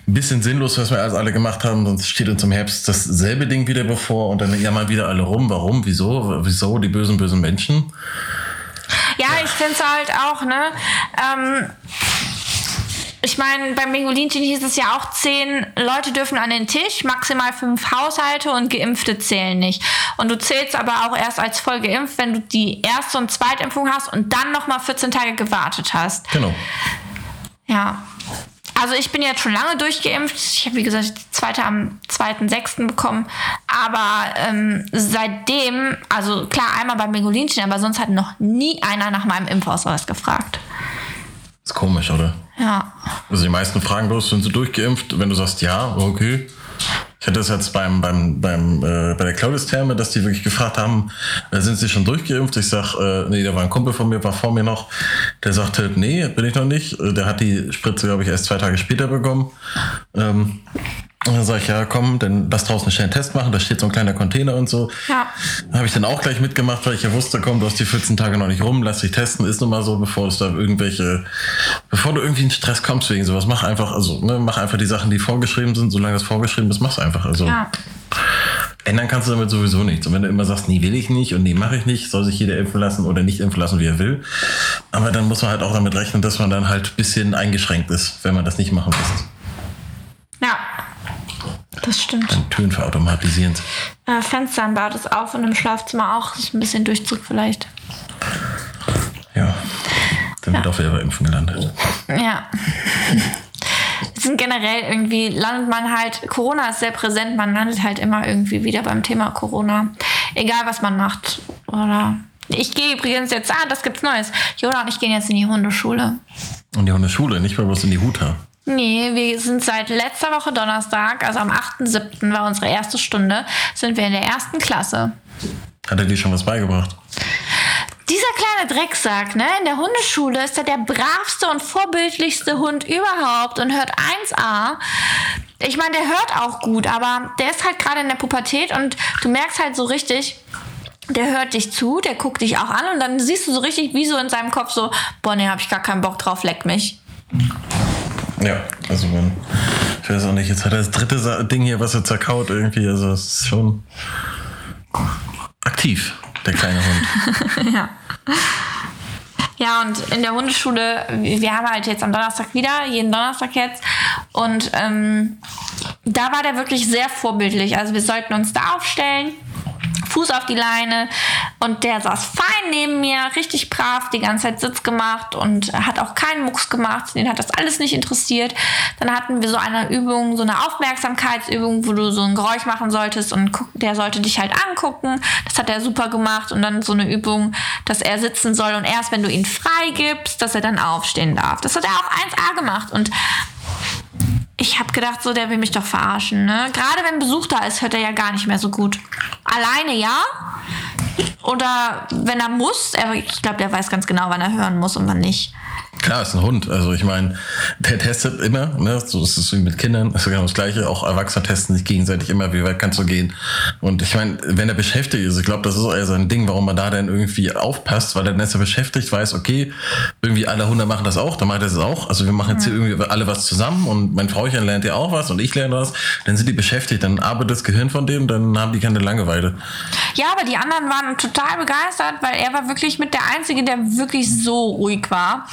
ein bisschen sinnlos, was wir alles alle gemacht haben. Sonst steht uns im Herbst dasselbe Ding wieder bevor und dann jammern wieder alle rum. Warum? Wieso? Wieso die bösen, bösen Menschen? Ja, ich finde es halt auch, ne? Ähm, ich meine, beim Bingolinchen hieß es ja auch, zehn Leute dürfen an den Tisch, maximal fünf Haushalte und Geimpfte zählen nicht. Und du zählst aber auch erst als voll geimpft, wenn du die erste und zweite Impfung hast und dann nochmal 14 Tage gewartet hast. Genau. Ja. Also ich bin jetzt schon lange durchgeimpft. Ich habe, wie gesagt, die zweite am 2.6. bekommen. Aber ähm, seitdem, also klar, einmal beim Bingolinchen, aber sonst hat noch nie einer nach meinem Impfausweis gefragt. Ist komisch, oder? Ja. Also die meisten fragen bloß, sind sie durchgeimpft? Wenn du sagst ja, okay. Ich hatte das jetzt beim, beim, beim, äh, bei der Claudius-Therme, dass die wirklich gefragt haben, äh, sind sie schon durchgeimpft? Ich sag, äh, nee, da war ein Kumpel von mir, war vor mir noch, der sagte, nee, bin ich noch nicht. Äh, Der hat die Spritze, glaube ich, erst zwei Tage später bekommen. Ähm, dann sag ich, ja, komm, dann lass draußen schnell einen Test machen, da steht so ein kleiner Container und so. Ja. Habe ich dann auch gleich mitgemacht, weil ich ja wusste, komm, du hast die 14 Tage noch nicht rum, lass dich testen, ist nun mal so, bevor es da irgendwelche, bevor du irgendwie in Stress kommst wegen sowas, mach einfach, also, ne, mach einfach die Sachen, die vorgeschrieben sind, solange das vorgeschrieben ist, mach's einfach. Also Ja. ändern kannst du damit sowieso nichts. Und wenn du immer sagst, nee, will ich nicht und nee, mache ich nicht, soll sich jeder impfen lassen oder nicht impfen lassen, wie er will. Aber dann muss man halt auch damit rechnen, dass man dann halt ein bisschen eingeschränkt ist, wenn man das nicht machen lässt. Ja. Das stimmt. Türen verautomatisierend. Äh, Fenster im Bad ist auf und im Schlafzimmer auch. Ist ein bisschen Durchzug vielleicht. Ja. Dann wird auch wieder bei Impfen gelandet. Ja. Sind generell irgendwie, landet man halt, Corona ist sehr präsent, man landet halt immer irgendwie wieder beim Thema Corona. Egal was man macht. Oder. Ich gehe übrigens jetzt, ah, das gibt's Neues. Jona und ich gehen jetzt in die Hundeschule. Und die Hundeschule, nicht mal bloß in die Huta. Nee, wir sind seit letzter Woche Donnerstag, also am 8.7. war unsere erste Stunde, sind wir in der ersten Klasse. Hat er dir schon was beigebracht? Dieser kleine Drecksack, ne, in der Hundeschule ist er der bravste und vorbildlichste Hund überhaupt und hört 1A. Ich meine, der hört auch gut, aber der ist halt gerade in der Pubertät und du merkst halt so richtig, der hört dich zu, der guckt dich auch an und dann siehst du so richtig, wie so in seinem Kopf so, boah, nee, hab ich gar keinen Bock drauf, leck mich. Ja, also man, ich weiß auch nicht, jetzt hat er das dritte Ding hier, was er zerkaut irgendwie, also es ist schon aktiv, der kleine Hund. [LAUGHS] ja. Ja, und in der Hundeschule, wir haben halt jetzt am Donnerstag wieder, jeden Donnerstag jetzt. Und ähm, da war der wirklich sehr vorbildlich. Also wir sollten uns da aufstellen Fuß auf die Leine und der saß fein neben mir, richtig brav, die ganze Zeit Sitz gemacht und hat auch keinen Mucks gemacht. Den hat das alles nicht interessiert. Dann hatten wir so eine Übung, so eine Aufmerksamkeitsübung, wo du so ein Geräusch machen solltest und der sollte dich halt angucken. Das hat er super gemacht und dann so eine Übung, dass er sitzen soll und erst wenn du ihn freigibst, dass er dann aufstehen darf. Das hat er auch 1A gemacht und ich habe gedacht, so, der will mich doch verarschen. Ne? Gerade wenn Besuch da ist, hört er ja gar nicht mehr so gut. Alleine ja. Oder wenn er muss, ich glaube, der weiß ganz genau, wann er hören muss und wann nicht. Klar, ist ein Hund. Also ich meine, der testet immer, ne? So ist es wie mit Kindern, ist genau das Gleiche. Auch Erwachsene testen sich gegenseitig immer, wie weit kannst du gehen. Und ich meine, wenn er beschäftigt ist, ich glaube, das ist eher so ein Ding, warum man da dann irgendwie aufpasst, weil dann ist er beschäftigt, weiß, okay, irgendwie alle Hunde machen das auch, dann macht er das auch. Also wir machen jetzt hier irgendwie alle was zusammen und mein Frauchen lernt ja auch was und ich lerne was. Dann sind die beschäftigt, dann arbeitet das Gehirn von denen, dann haben die keine Langeweile. Ja, aber die anderen waren total begeistert, weil er war wirklich mit der Einzige, der wirklich so ruhig war.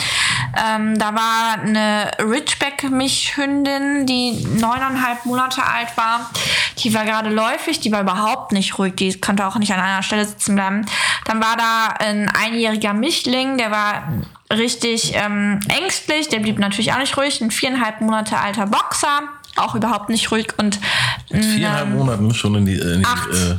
Ähm, da war eine Ridgeback-Mischhündin, die neuneinhalb Monate alt war. Die war gerade läufig, die war überhaupt nicht ruhig, die konnte auch nicht an einer Stelle sitzen bleiben. Dann war da ein einjähriger Mischling, der war richtig ähm, ängstlich, der blieb natürlich auch nicht ruhig. Ein viereinhalb Monate alter Boxer, auch überhaupt nicht ruhig und Mit viereinhalb ähm, Monaten schon in die, in die acht. äh,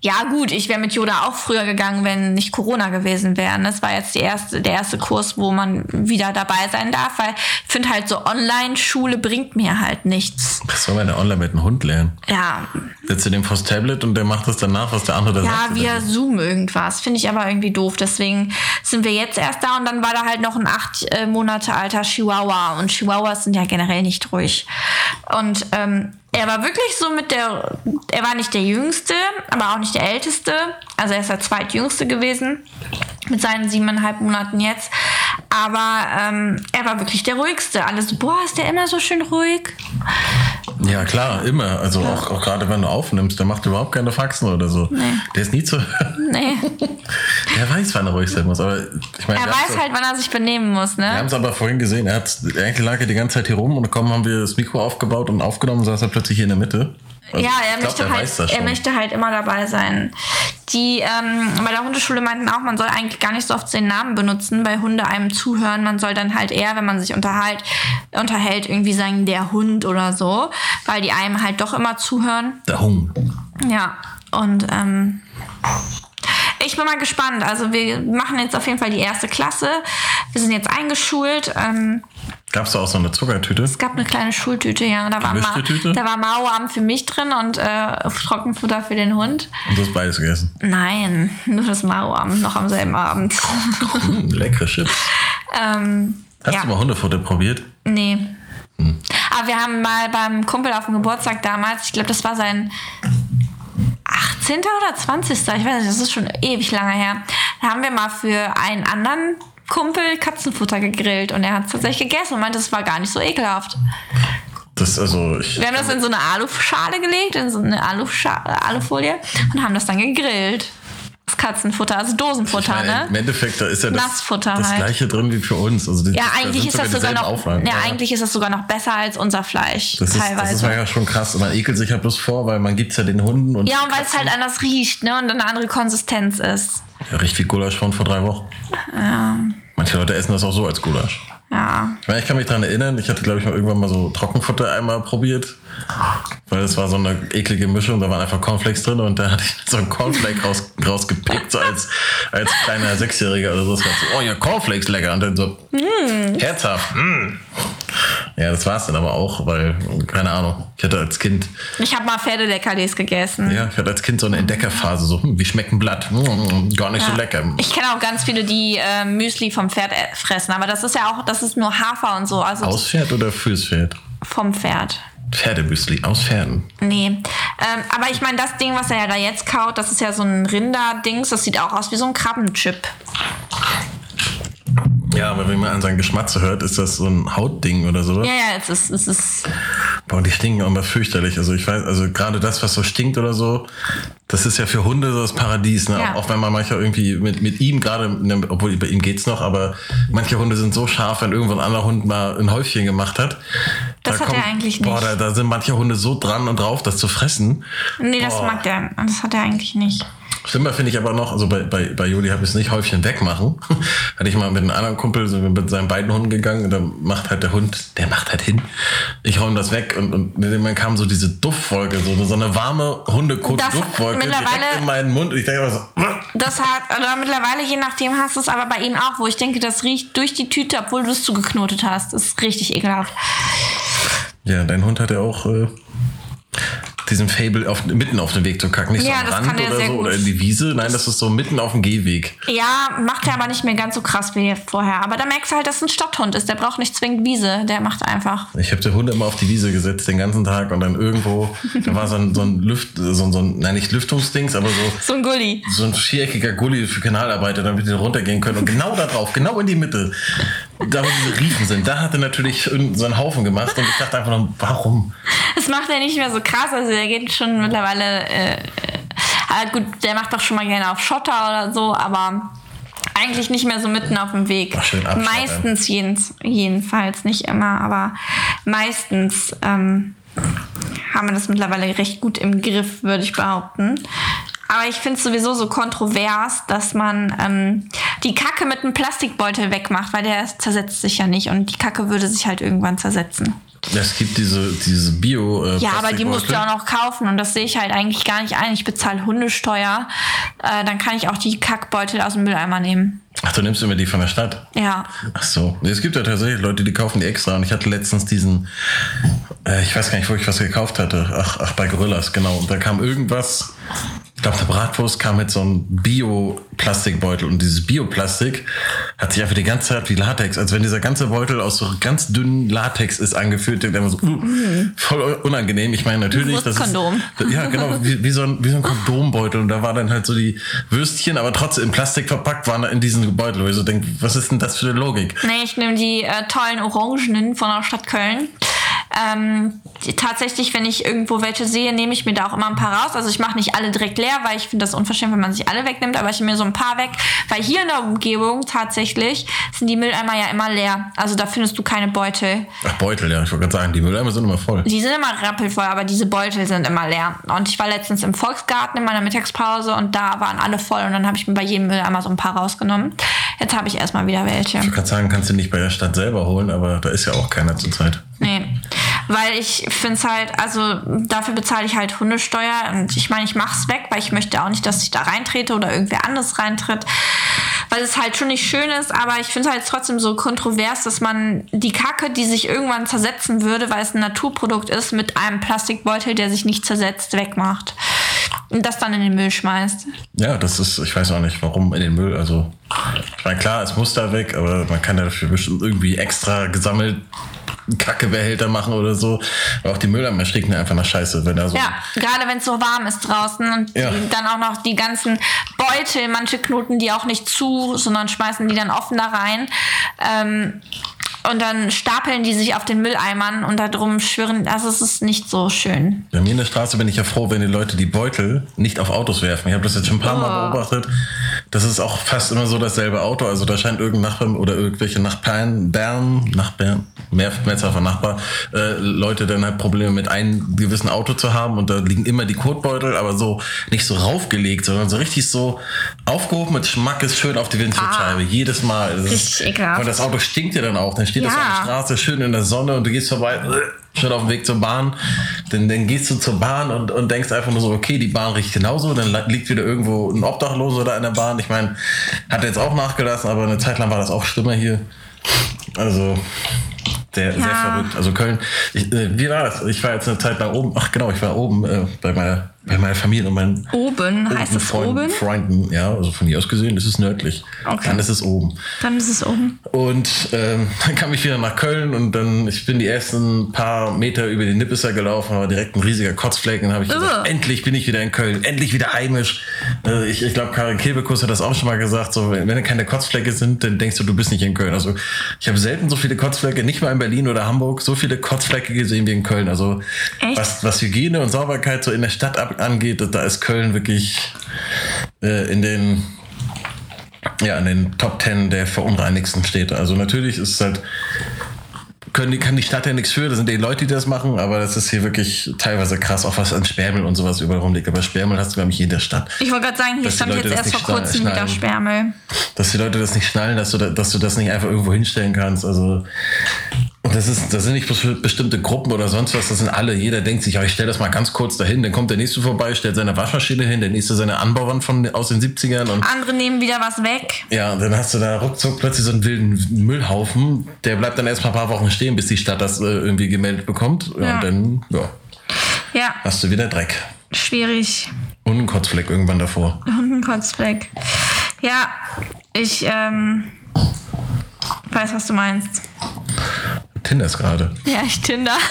ja, gut, ich wäre mit Yoda auch früher gegangen, wenn nicht Corona gewesen wäre. Das war jetzt die erste, der erste Kurs, wo man wieder dabei sein darf, weil ich finde halt so Online-Schule bringt mir halt nichts. was soll man denn online mit einem Hund lernen? Ja, Setzt du dem vors Tablet und der macht das danach, was der andere da ja, sagt. via Zoom irgendwas. Finde ich aber irgendwie doof. Deswegen sind wir jetzt erst da und dann war da halt noch ein acht äh, Monate alter Chihuahua. Und Chihuahuas sind ja generell nicht ruhig. Und ähm, er war wirklich so mit der, er war nicht der Jüngste, aber auch nicht der Älteste. Also er ist der Zweitjüngste gewesen mit seinen siebeneinhalb Monaten jetzt. Aber ähm, er war wirklich der ruhigste. Alle so, boah, ist der immer so schön ruhig? Ja, klar, immer. Also auch, auch gerade wenn du aufnimmst, der macht überhaupt keine Faxen oder so. Der ist nie zu hören. Nee. Der [LAUGHS] weiß, wann er ruhig sein muss. Aber ich meine, Er wir weiß halt, wann er sich benehmen muss, Wir ne? haben es aber vorhin gesehen. Er hat, eigentlich lag er die ganze Zeit hier rum und kaum haben wir das Mikro aufgebaut und aufgenommen, saß er plötzlich hier in der Mitte. Also Ja, er, glaub, möchte halt, er möchte halt immer dabei sein. Die ähm, bei der Hundeschule meinten auch, man soll eigentlich gar nicht so oft den Namen benutzen, weil Hunde einem zuhören. Man soll dann halt eher, wenn man sich unterhalt, unterhält, irgendwie sagen, der Hund oder so, weil die einem halt doch immer zuhören. Der Hung. Ja, und ähm, ich bin mal gespannt. Also wir machen jetzt auf jeden Fall die erste Klasse. Wir sind jetzt eingeschult. Ähm, Gab es da auch so eine Zuckertüte? es gab eine kleine Schultüte, ja. Da war, Ma da war Mauerarm für mich drin und äh, Trockenfutter für den Hund. Und du hast beides gegessen. Nein, nur das Mauerarm noch am selben Abend. Hm, [LAUGHS] leckere Chips. ähm, Hast ja, du mal Hundefutter probiert? nee. Aber wir haben mal beim Kumpel auf dem Geburtstag damals, ich glaube, das war sein 18. oder 20. Ich weiß nicht, das ist schon ewig lange her. Da haben wir mal für einen anderen Kumpel Katzenfutter gegrillt und er hat es tatsächlich gegessen und meinte, das war gar nicht so ekelhaft. Das, also, ich, Wir haben das in so eine Aluschale gelegt, in so eine Aluscha Alufolie und haben das dann gegrillt. Das Katzenfutter, also Dosenfutter, meine, ne? Im Endeffekt, da ist ja das, Nassfutter das halt. gleiche drin wie für uns. Also die, Ja, eigentlich ist das sogar noch, Auflagen. ja, eigentlich ist das sogar noch besser als unser Fleisch Das ist, das teilweise. ist ja schon krass. Und man ekelt sich ja bloß vor, weil man gibt es ja den Hunden und ja, und weil es halt anders riecht, ne? Und eine andere Konsistenz ist. ja, riecht wie Gulasch von vor drei Wochen. Manche Leute essen das auch so als Gulasch. Ja. Ich, meine, ich kann mich daran erinnern, ich hatte, glaube ich, mal irgendwann mal so Trockenfutter einmal probiert. Weil das war so eine eklige Mischung, da waren einfach Cornflakes drin und da hatte ich so einen Cornflake raus, rausgepickt, so als, als kleiner Sechsjähriger oder so. Das war so, oh ja, Cornflakes lecker. Und dann so, herzhaft. Mm. Ja, das war es dann aber auch, weil, keine Ahnung, ich hatte als Kind, Ich habe mal Pferdeleckerlis gegessen. ja, ich hatte als Kind so eine Entdeckerphase, so, hm, wie schmeckt ein Blatt? Mm, gar nicht so Ja. lecker. Ich kenne auch ganz viele, die äh, Müsli vom Pferd fressen, aber das ist ja auch, das ist nur Hafer und so, also Aus Pferd oder fürs Pferd? vom Pferd. Pferdemüsli, aus Pferden. Nee. Ähm, aber ich meine, das Ding, was er ja da jetzt kaut, das ist ja so ein Rinder-Dings, das sieht auch aus wie so ein Krabbenchip. Ja, aber wenn man an seinen Geschmatze hört, ist das so ein Hautding oder sowas. Ja, ja, es ist, es ist. Boah, die stinken auch immer fürchterlich. Also ich weiß, also gerade das, was so stinkt oder so, das ist ja für Hunde so das Paradies. Ne? Ja. Auch wenn man manchmal irgendwie mit, mit ihm gerade, ne, obwohl bei ihm geht's noch, aber manche Hunde sind so scharf, wenn irgendwo ein anderer Hund mal ein Häufchen gemacht hat. Das da hat er eigentlich Boah, nicht. da, da sind manche Hunde so dran und drauf, das zu fressen. Nee, das Boah. mag der. Das hat er eigentlich nicht. Schlimmer finde ich aber noch, also bei, bei, bei Juli habe ich es nicht Häufchen wegmachen. [LAUGHS] Hatte ich mal mit einem anderen Kumpel, sind wir mit seinen beiden Hunden gegangen und dann macht halt der Hund, der macht halt hin. Ich räume das weg und, und dann kam so diese Duftfolge, so, so eine warme Hundekot-Duftfolge direkt in meinen Mund. Und ich denke so, [LAUGHS] das hat, oder mittlerweile, je nachdem, hast du es aber bei ihm auch, wo ich denke, das riecht durch die Tüte, obwohl du es zugeknotet hast. Das ist richtig ekelhaft. Ja, dein Hund hat ja auch äh, diesen Fable auf, mitten auf den Weg zu kacken. Nicht Ja, so am Rand er oder so gut. oder in die Wiese. Nein, das ist so mitten auf dem Gehweg. Ja, macht er aber nicht mehr ganz so krass wie vorher. Aber da merkst du halt, dass es ein Stadthund ist. Der braucht nicht zwingend Wiese. Der macht einfach. Ich habe die Hunde immer auf die Wiese gesetzt den ganzen Tag und dann irgendwo, da war so ein, so ein Lüft, so ein, so ein, nein, nicht Lüftungsdings, aber so, So ein Gully. so ein viereckiger Gully für Kanalarbeiter, damit die runtergehen können. Und genau da drauf, genau in die Mitte, da wo diese Riefen sind, da hat er natürlich so einen Haufen gemacht und ich dachte einfach nur, warum? Das macht er nicht mehr so krass. Also der geht schon mittlerweile. Äh, äh, gut, der macht doch schon mal gerne auf Schotter oder so, aber eigentlich nicht mehr so mitten auf dem Weg. Ach, meistens jens, jedenfalls, nicht immer, aber meistens ähm, haben wir das mittlerweile recht gut im Griff, würde ich behaupten. Aber ich finde es sowieso so kontrovers, dass man ähm, die Kacke mit einem Plastikbeutel wegmacht, weil der zersetzt sich ja nicht und die Kacke würde sich halt irgendwann zersetzen. Es gibt diese, diese Bio. Äh, Ja, aber die musst du auch noch kaufen und das sehe ich halt eigentlich gar nicht ein. Ich bezahle Hundesteuer, äh, dann kann ich auch die Kackbeutel aus dem Mülleimer nehmen. Ach, du nimmst immer die von der Stadt. Ja. Ach so. Es gibt ja tatsächlich Leute, die kaufen die extra. Und ich hatte letztens diesen, äh, ich weiß gar nicht, wo ich was gekauft hatte. Ach, ach bei Gorillas, genau. Und da kam irgendwas, ich glaube, der Bratwurst kam mit so einem Bio-Plastikbeutel. Und dieses Bioplastik hat sich einfach die ganze Zeit wie Latex, als wenn dieser ganze Beutel aus so ganz dünnen Latex ist angefühlt. Der immer so, uh, voll unangenehm. Ich meine, natürlich, das ist, Wurstkondom. ja, genau, wie, wie, so ein, wie so ein Kondombeutel. Und da war dann halt so die Würstchen, aber trotzdem in Plastik verpackt, waren in diesen Beutel. Wo ich so denke, was ist denn das für eine Logik? Nee, ich nehme die äh, tollen Orangenen von der Stadt Köln. Ähm, tatsächlich, wenn ich irgendwo welche sehe, nehme ich mir da auch immer ein paar raus. Also ich mache nicht alle direkt leer, weil ich finde das unverschämt, wenn man sich alle wegnimmt, aber ich nehme mir so ein paar weg, weil hier in der Umgebung tatsächlich sind die Mülleimer ja immer leer. Also da findest du keine Beutel. Ach, Beutel, ja, ich wollte gerade sagen, die Mülleimer sind immer voll. Die sind immer rappelvoll, aber diese Beutel sind immer leer. Und ich war letztens im Volksgarten in meiner Mittagspause und da waren alle voll und dann habe ich mir bei jedem Mülleimer so ein paar rausgenommen. Jetzt habe ich erstmal wieder welche. Ich kann sagen, kannst du nicht bei der Stadt selber holen, aber da ist ja auch keiner zurzeit. Nee. Weil ich finde es halt, also dafür bezahle ich halt Hundesteuer und ich meine, ich mache es weg, weil ich möchte auch nicht, dass ich da reintrete oder irgendwer anderes reintritt. Weil es halt schon nicht schön ist, aber ich finde es halt trotzdem so kontrovers, dass man die Kacke, die sich irgendwann zersetzen würde, weil es ein Naturprodukt ist, mit einem Plastikbeutel, der sich nicht zersetzt, wegmacht. Und das dann in den Müll schmeißt. Ja, das ist, ich weiß auch nicht, warum in den Müll. Also, ich meine, klar, es muss da weg, aber man kann dafür bestimmt irgendwie extra gesammelt Kackebehälter machen oder so. Aber auch die Mülleimer stinken einfach nach Scheiße, wenn da so. Ja, gerade wenn es so warm ist draußen und Ja. dann auch noch die ganzen Beutel, manche knoten die auch nicht zu, sondern schmeißen die dann offen da rein. Ähm, und dann stapeln die sich auf den Mülleimern und da drum schwirren. Also es ist nicht so schön. Bei mir in der Straße bin ich ja froh, wenn die Leute die Beutel nicht auf Autos werfen. Ich habe das jetzt schon ein paar Mal Oh. beobachtet. Das ist auch fast immer so dasselbe Auto. Also da scheint irgendein Nachbar oder irgendwelche Nachbarn, Bern, Nachbarn, mehr, Mehrzahl von Nachbar, äh, Leute dann halt Probleme mit einem gewissen Auto zu haben und da liegen immer die Kotbeutel, aber so nicht so raufgelegt, sondern so richtig so aufgehoben mit Schmackes schön auf die Windschutzscheibe. Jedes Mal. Das ist- Ah. Und das Auto stinkt ja dann auch. Dann steht das Ja. auf der Straße schön in der Sonne und du gehst vorbei, äh, schon auf dem Weg zur Bahn. Dann, dann gehst du zur Bahn und, und denkst einfach nur so, okay, die Bahn riecht genauso. Dann li- liegt wieder irgendwo ein Obdachloser da in der Bahn. Ich meine, hat er jetzt auch nachgelassen, aber eine Zeit lang war das auch schlimmer hier. Also. Sehr, sehr Ja. verrückt. Also Köln, ich, äh, wie war das? Ich war jetzt eine Zeit lang oben, ach genau, ich war oben äh, bei, meiner, bei meiner Familie und meinen Oben, heißt es Freunden, oben? Freunden. Ja, also von hier aus gesehen ist es nördlich. Okay. Dann ist es oben. Dann ist es oben. Und ähm, [LAUGHS] dann kam ich wieder nach Köln und dann, ich bin die ersten paar Meter über den Nippeser gelaufen, war direkt ein riesiger Kotzfleck und habe ich gesagt, Ugh. endlich bin ich wieder in Köln, endlich wieder heimisch. Äh, ich ich glaube, Karin Kebekus hat das auch schon mal gesagt, so, wenn wenn keine Kotzflecke sind, dann denkst du, du bist nicht in Köln. Also ich habe selten so viele Kotzflecke, nicht mal in Berlin oder Hamburg, so viele Kotzflecke gesehen wie in Köln. Also Echt? was, was Hygiene und Sauberkeit so in der Stadt ab, angeht, da ist Köln wirklich äh, in den ja, in den Top Ten der verunreinigsten Städte. Also natürlich ist es halt können, kann die Stadt ja nichts für, das sind die Leute, die das machen, aber das ist hier wirklich teilweise krass, auch was an Sperrmüll und sowas überall rumliegt. Aber Sperrmüll hast du, glaube ich, in der Stadt. Ich wollte gerade sagen, hier die stand jetzt erst vor kurzem wieder schneiden. Sperrmüll. Dass die Leute das nicht schnallen, dass du, da, dass du das nicht einfach irgendwo hinstellen kannst. Also, und das, ist, das sind nicht bestimmte Gruppen oder sonst was, das sind alle. Jeder denkt sich, ja, ich stelle das mal ganz kurz dahin, dann kommt der nächste vorbei, stellt seine Waschmaschine hin, der nächste seine Anbauwand von, aus den 70ern und Andere nehmen wieder was weg. Ja, dann hast du da ruckzuck plötzlich so einen wilden Müllhaufen. Der bleibt dann erstmal ein paar Wochen stehen, bis die Stadt das äh, irgendwie gemeldet bekommt. Ja, Ja. Und dann ja, Ja, hast du wieder Dreck. schwierig. Und einen Kotzfleck irgendwann davor. [LAUGHS] Hundenkotzfleck. Ja, ich ähm, weiß, was du meinst. Tinder ist gerade. Ja, ich Tinder. [LAUGHS]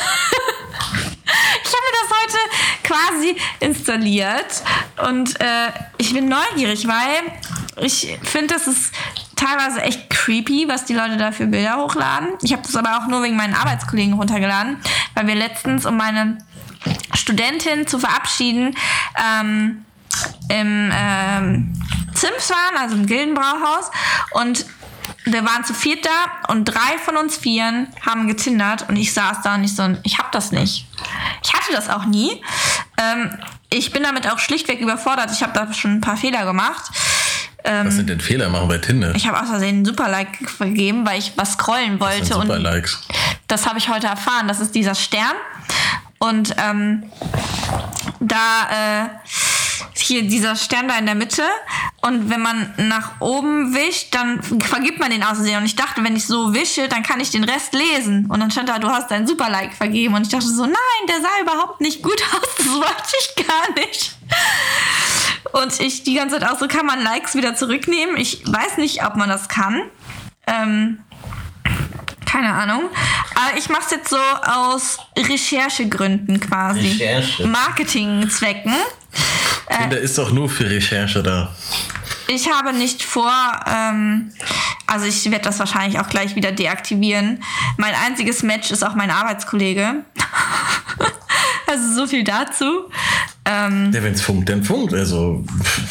Ich habe das heute quasi installiert und äh, ich bin neugierig, weil ich finde, das ist teilweise echt creepy, was die Leute da für Bilder hochladen. Ich habe das aber auch nur wegen meinen Arbeitskollegen runtergeladen, weil wir letztens, um meine Studentin zu verabschieden, ähm, im ähm, Zims waren, also im Gildenbrauhaus. Und wir waren zu viert da und drei von uns Vieren haben getindert und ich saß da und ich so, ich hab das nicht. Ich hatte das auch nie. Ähm, ich bin damit auch schlichtweg überfordert. Ich habe da schon ein paar Fehler gemacht. Ähm, Was sind denn Fehler machen bei Tinder? ich habe aus Versehen einen Super-Like vergeben, weil ich was scrollen wollte. sind und super Likes. das habe ich heute erfahren. Das ist dieser Stern. Und ähm, da äh, hier dieser Stern da in der Mitte. Und wenn man nach oben wischt, dann vergibt man den aus Versehen. Und ich dachte, wenn ich so wische, dann kann ich den Rest lesen. Und dann stand da, du hast dein Super-Like vergeben. Und ich dachte so, nein, der sah überhaupt nicht gut [LAUGHS] aus. Das wollte ich gar nicht. Und ich die ganze Zeit auch so, kann man Likes wieder zurücknehmen? Ich weiß nicht, ob man das kann. Ähm, keine Ahnung. Aber ich mache es jetzt so aus Recherchegründen quasi. Recherche. Marketingzwecken. Tinder ist doch nur für Recherche da. Ich habe nicht vor, ähm, also ich werde das wahrscheinlich auch gleich wieder deaktivieren. Mein einziges Match ist auch mein Arbeitskollege. [LAUGHS] also so viel dazu. Ähm, Ja, wenn es funkt, dann funkt. Also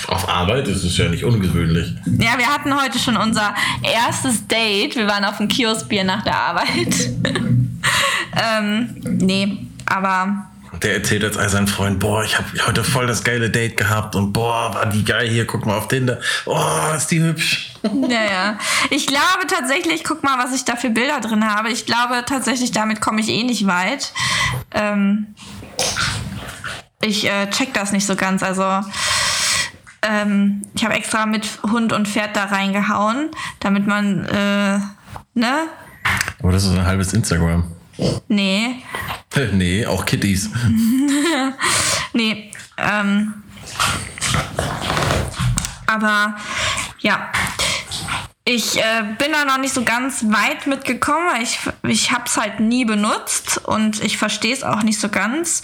auf Arbeit ist es ja nicht ungewöhnlich. ja, wir hatten heute schon unser erstes Date. Wir waren auf dem Kioskbier nach der Arbeit. [LAUGHS] ähm, nee, aber Der erzählt jetzt all seinen Freunden, boah, ich habe heute voll das geile Date gehabt und boah, war die geil hier, guck mal auf Tinder. Oh, ist die hübsch. Ja, ja. Ich glaube tatsächlich, guck mal, was ich da für Bilder drin habe. Ich glaube tatsächlich, damit komme ich eh nicht weit. Ähm, ich äh, check das nicht so ganz. Also, ähm, ich habe extra mit Hund und Pferd da reingehauen, damit man, äh, ne? Aber das ist ein halbes Instagram. Nee, Nee, auch Kitties. [LAUGHS] nee. Ähm, aber ja, ich äh, bin da noch nicht so ganz weit mitgekommen. weil Ich, ich habe es halt nie benutzt und ich verstehe es auch nicht so ganz.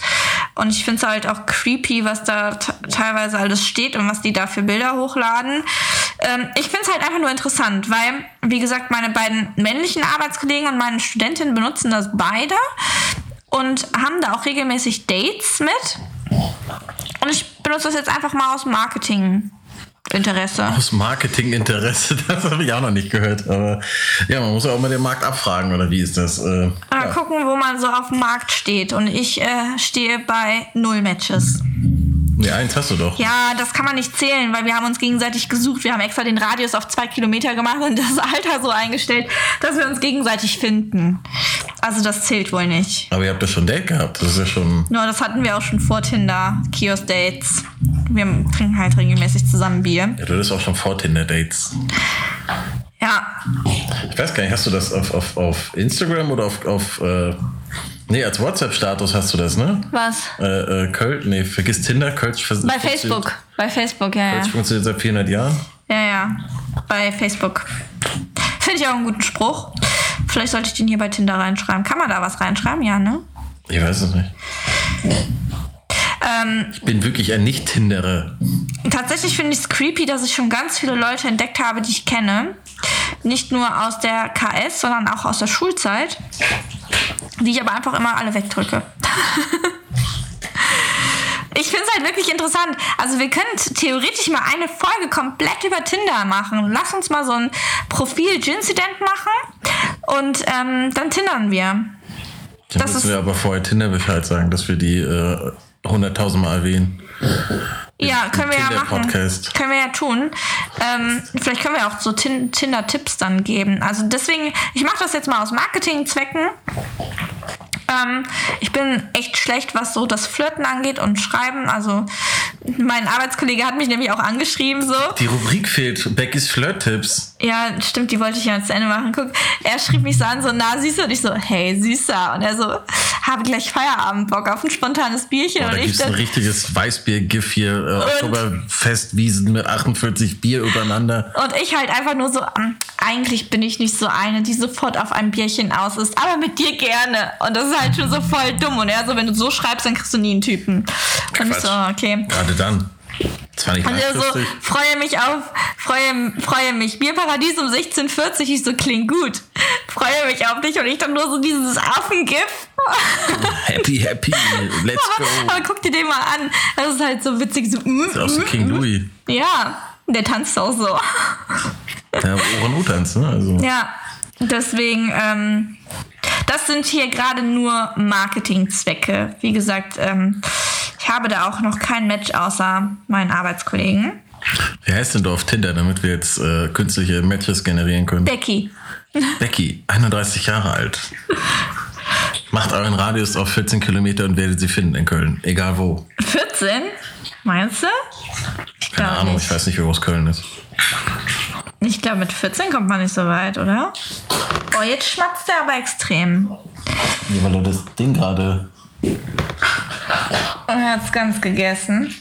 Und ich finde es halt auch creepy, was da teilweise alles steht und was die da für Bilder hochladen. Ähm, ich finde es halt einfach nur interessant, weil, wie gesagt, meine beiden männlichen Arbeitskollegen und meine Studentin benutzen das beide und haben da auch regelmäßig Dates mit. Und ich benutze das jetzt einfach mal aus Marketinginteresse. Aus Marketinginteresse, [LAUGHS] das habe ich auch noch nicht gehört. Aber ja, man muss ja auch mal den Markt abfragen, oder wie ist das? Äh, Mal gucken, wo man so auf dem Markt steht. Und ich äh, stehe bei null Matches. Nee, eins hast du doch. Ja, das kann man nicht zählen, weil wir haben uns gegenseitig gesucht. Wir haben extra den Radius auf zwei Kilometer gemacht und das [LAUGHS] Alter so eingestellt, dass wir uns gegenseitig finden. Also das zählt wohl nicht. Aber ihr habt ja schon Date gehabt. Das ist ja schon. Nur das hatten wir auch schon vor Tinder, Kiosk-Dates. Wir trinken halt regelmäßig zusammen Bier. Ja, du bist auch schon vor Tinder-Dates. Ja, Ich weiß gar nicht, hast du das auf, auf, auf Instagram oder auf. auf äh, nee, als WhatsApp-Status hast du das, ne? was? Äh, äh, Köln, nee, vergiss Tinder, Kölsch vers- Bei Facebook. Bei Facebook, ja, ja. Kölsch funktioniert seit 400 Jahren. Ja, ja. Bei Facebook. Finde ich auch einen guten Spruch. Vielleicht sollte ich den hier bei Tinder reinschreiben. Kann man da was reinschreiben? Ja, ne? Ich weiß es nicht. Ähm, Ich bin wirklich ein Nicht-Tinderer. tatsächlich finde ich es creepy, dass ich schon ganz viele Leute entdeckt habe, die ich kenne. Nicht nur aus der KS, sondern auch aus der Schulzeit. Die ich aber einfach immer alle wegdrücke. [LAUGHS] Ich finde es halt wirklich interessant. Also wir können theoretisch mal eine Folge komplett über Tinder machen. Lass uns mal so ein Profil-Gincident machen, Und ähm, dann tindern wir. Dann Das müssen wir aber vorher Tinder Bescheid sagen, dass wir die äh, 100.000 Mal erwähnen. Ja, können wir ja machen. Tinder-Podcast. Können wir ja tun. Ähm, vielleicht können wir auch so Tin Tinder-Tipps dann geben. Also deswegen, ich mache das jetzt mal aus Marketingzwecken. Ähm, ich bin echt schlecht, was so das Flirten angeht und Schreiben. Also mein Arbeitskollege hat mich nämlich auch angeschrieben so. Die Rubrik fehlt. Beckys Flirt-Tipps. Ja, stimmt, die wollte ich ja zu Ende machen. Guck, er schrieb mich so an, so, na, Süßer. Und ich so, hey, Süßer. Und er so, habe gleich Feierabend, Bock auf ein spontanes Bierchen. Boah, da und ich gibt es ein dann, richtiges Weißbier-GIF hier. Äh, Oktoberfestwiesen mit 48 Bier übereinander. Und ich halt einfach nur so, ähm, eigentlich bin ich nicht so eine, die sofort auf ein Bierchen aus ist, aber mit dir gerne. Und das ist halt schon so voll dumm. Und er so, wenn du so schreibst, dann kriegst du nie einen Typen. Und ich Quatsch. so, okay. Gerade dann. Das nicht Und er so, freue mich auf, freue, freue mich. Bierparadies um 16.40 ich so, klingt gut. Freue mich auf dich. Und ich dann nur so dieses Affengif. Happy, happy, let's go. aber, [LAUGHS] aber guck dir den mal an. Das ist halt so witzig. So, mm, Das ist auch so mm, King mm. Louis. Ja, der tanzt auch so. Der Ohren-U-Tanz, ne? Also, Ja, deswegen, ähm, das sind hier gerade nur Marketingzwecke. Wie gesagt, ähm, ich habe da auch noch kein Match außer meinen Arbeitskollegen. Wie heißt denn du auf Tinder, damit wir jetzt äh, künstliche Matches generieren können? Becky. [LAUGHS] Becky, 31 Jahre alt. Macht euren Radius auf 14 Kilometer und werdet sie finden in Köln. Egal wo. 14? Meinst du? Ich Keine Ahnung, nicht. ich weiß nicht, wie groß Köln ist. Ich glaube, mit 14 kommt man nicht so weit, oder? Oh, jetzt schmatzt er aber extrem. Ja, weil du das Ding gerade. Er hat es ganz gegessen.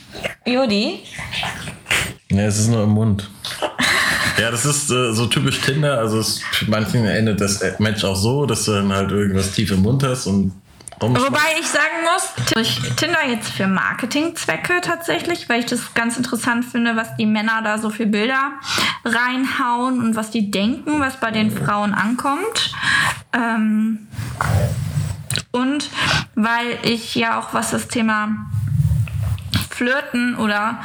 Jodi? Ja, es ist nur im Mund. Ja, das ist äh, so typisch Tinder. Also es, manchen endet das Match auch so, dass du dann halt irgendwas tief im Mund hast und. Wobei ich sagen muss, ich Tinder jetzt für Marketingzwecke tatsächlich, weil ich das ganz interessant finde, was die Männer da so für Bilder reinhauen und was die denken, was bei den Frauen ankommt. Ähm, und weil ich ja auch, was das Thema Flirten oder